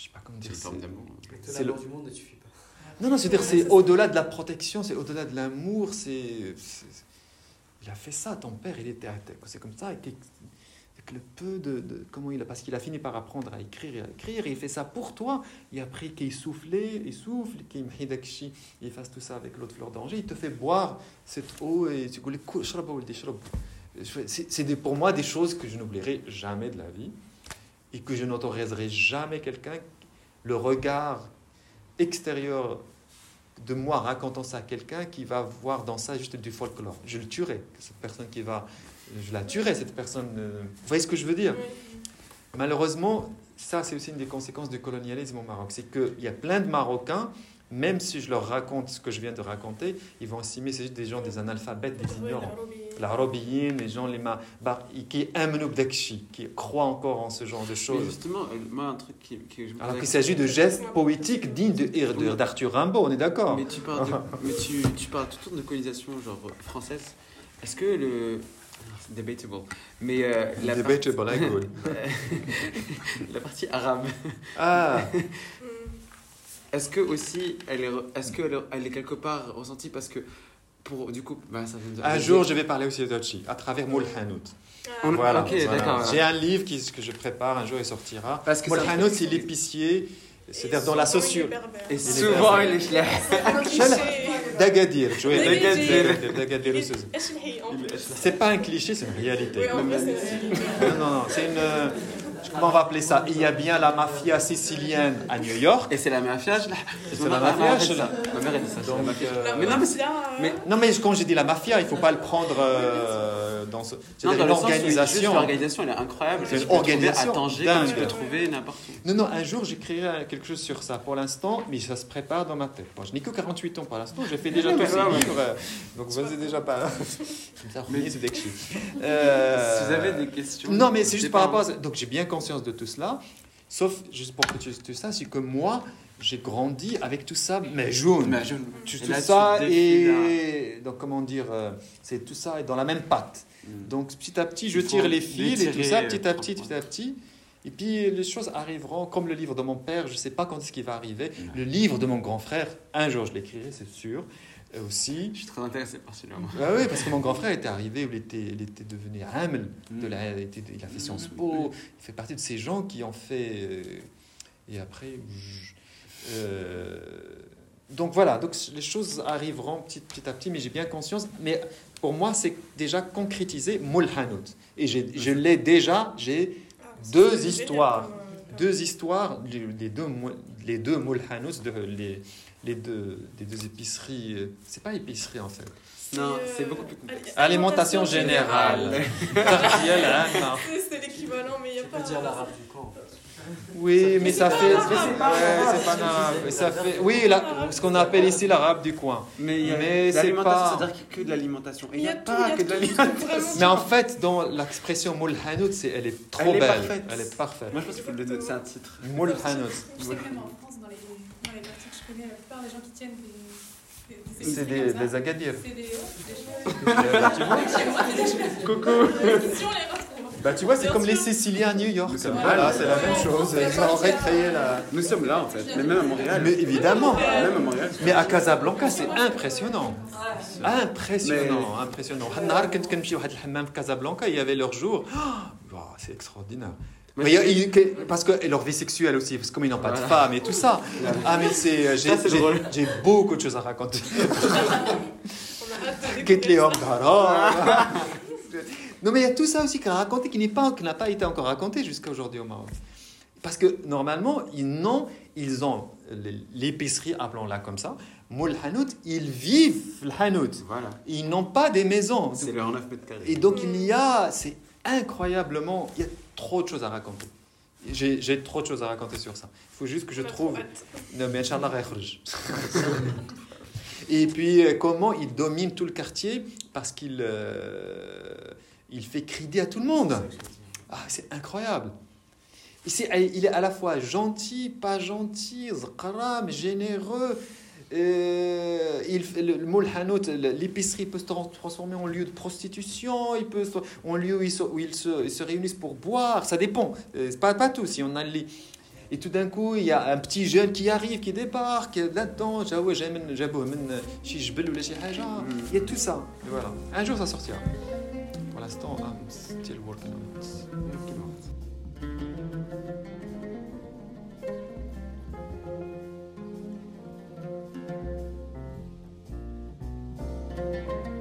je sais pas comment C'est dire. une forme c'est- d'amour. C'est C'est le- du monde ne suffit pas. non, non, c'est-à-dire c'est c'est au-delà de la protection, c'est au-delà de l'amour. C'est, c'est- il a fait ça, ton père, il était, c'est comme ça, avec, le peu de, de- comment il a, parce qu'il a fini par apprendre à écrire et à écrire, et il fait ça pour toi. Et après qu'il soufflait, il souffle, qu'il m'hidakshi, il fasse tout ça avec l'eau de fleur d'oranger, il te fait boire cette eau et tu shrab. c'est c'est pour moi des choses que je n'oublierai jamais de la vie et que je n'autoriserai jamais quelqu'un le regard extérieur de moi racontant ça à quelqu'un qui va voir dans ça juste du folklore. Je le tuerai. Cette personne qui va... Je la tuerai, cette personne... euh, Vous voyez ce que je veux dire? Malheureusement, ça c'est aussi une des conséquences du colonialisme au Maroc. C'est qu'il y a plein de Marocains, même si je leur raconte ce que je viens de raconter, ils vont estimer que c'est juste des gens, des analphabètes, des ignorants. La robiyine, les gens, les ma... bah, qui qui croient encore en ce genre de Mais choses. justement, euh, moi, un truc qui, qui je me Alors qu'il s'agit de gestes poétiques dignes de- de- d'Arthur Rimbaud, on est d'accord Mais tu parles, de, *laughs* mais tu, tu parles tout le temps de colonisation genre française. Est-ce que le c'est debatable, mais euh, la, Debatable, *laughs* la partie arabe, Ah. *laughs* Est-ce que aussi, elle est, est-ce que elle, est quelque part ressentie parce que pour du coup, bah, ça vient de... Un jour, je vais parler aussi d'Ochi à travers Moul Hanout. Ah. Voilà. J'ai un livre qui, que je prépare, un jour il sortira. Parce que Moul Hanout, c'est l'épicier, c'est-à-dire dans la société. Et souvent, il est là. D'Agadir, d'Agadir. C'est pas un cliché, c'est une réalité. C'est une réalité. non, non, non, c'est une. Euh, euh, Comment on va appeler ça? Il y a bien la mafia sicilienne à New York. Et c'est la mafia, je C'est la mafia, je l'ai. Ma mère, elle dit ça. Donc, euh, Mais non, mais c'est- Là, mais- Non, mais quand j'ai dit la mafia, il ne faut pas le prendre euh, dans ce. C'est-à-dire l'organisation. L'organisation, elle est incroyable. C'est une organisation à Tanger, tu peux trouver n'importe où. Non, non, un jour j'écrirai quelque chose sur ça. Pour l'instant, mais ça se prépare dans ma tête. Bon, je n'ai que 48 ans pour l'instant, j'ai fait déjà tous ces livres. Donc vas-y déjà pas. Comme ça, mais c'est des Euh, Si vous avez des questions. Non, mais c'est juste par rapport à ça. Donc j'ai bien conscience de tout cela. Sauf, juste pour que tu, tu saches, c'est que moi, j'ai grandi avec tout ça, mais jaune. Mais je- Tout, tout là, ça et donc comment dire, euh, c'est tout ça est dans la même patte. Mm. Donc petit à petit, je tire les fils et tout ça, petit à petit, euh, petit à petit. Et puis les choses arriveront, comme le livre de mon père, je ne sais pas quand est-ce qu'il va arriver. Mm. Le livre de mon grand frère, un jour je l'écrirai, c'est sûr. Et aussi. Je suis très intéressé par celui-là. moi. Ah oui, parce que mon grand frère était arrivé, où il était, il était devenu Hamel, de Mm. la, il, était- il a fait Sciences Po, il fait partie de ces gens qui ont fait. euh, et après. je- euh, donc voilà, donc les choses arriveront petit, petit à petit, mais j'ai bien conscience. Mais pour moi, c'est déjà concrétisé Moul Hanout. Et j'ai- je l'ai déjà, j'ai Ah, Deux histoires. euh, deux histoires, les deux, les deux Moul Hanout, de, les, les, deux, les deux épiceries. euh, C'est pas épicerie en fait. Non, euh, c'est beaucoup plus complexe. Alimentation générale. *laughs* Hein, non. *laughs* C'est- l'équivalent, mais il n'y a pas. dire l'arabe du camp. Oui, mais ça fait. c'est pas l'arabe. Mais Ça fait. Oui, là, ce qu'on appelle ici l'arabe du coin. Mais, il y a Mais c'est pas- c'est-à-dire qu'il y a que de l'alimentation. Et il n'y a, pas il y a que de tout, l'alimentation. Mais en fait, dans l'expression Moul Hanout, c'est- elle est trop belle. parfaite. Elle est parfaite. Moi, je pense qu'il faut le donner, c'est un titre. Moul connais la plupart des gens qui tiennent des. des, des c'est des, des agadiers. Des. *laughs* Coucou Bah tu vois, c'est comme les Siciliens à New York. Nous sommes Voilà, c'est la même chose. Ils ont la. Nous sommes là en fait, mais même à Montréal. Mais évidemment. Même à Montréal. Mais à Casablanca, c'est impressionnant. Impressionnant, impressionnant. Casablanca, il y avait leur jour. Oh, bah, c'est extraordinaire. Mais il il- que- parce que et leur vie sexuelle aussi, parce que comme ils n'ont pas de femme et tout ça. Ah mais c'est, euh, j'ai, Ça, c'est j'ai- drôle. j'ai beaucoup de choses à raconter. *laughs* De Quitte les hommes. Non mais il y a tout ça aussi qu'à raconter qui n'est pas, qui n'a pas été encore raconté jusqu'à aujourd'hui au Maroc. Parce que normalement, ils n'ont, ils ont l'épicerie, appelons-la comme ça, Moul Hanout, ils vivent le Hanout. Voilà. Ils n'ont pas des maisons. C'est le 9 mètres carrés. Et donc il y a, c'est incroyablement, il y a trop de choses à raconter. J'ai trop de choses à raconter sur ça. Il faut juste que je trouve. Non, mais Et puis, euh, comment il domine tout le quartier parce qu'il euh, il fait crider à tout le monde. Ah, c'est incroyable. Il est à la fois gentil, pas gentil, zqram, généreux. Euh, il, le, le l'épicerie peut se transformer en lieu de prostitution, il peut en lieu où, ils se, réunissent pour boire, ça dépend. Euh, pas, pas tout, si on a les... Et tout d'un coup, il y a un petit jeune qui arrive, qui débarque là-dedans. j'avoue, euh, mm. Il y a tout ça. Et voilà. Un jour, ça sortira. Pour l'instant, I'm still working on it. Música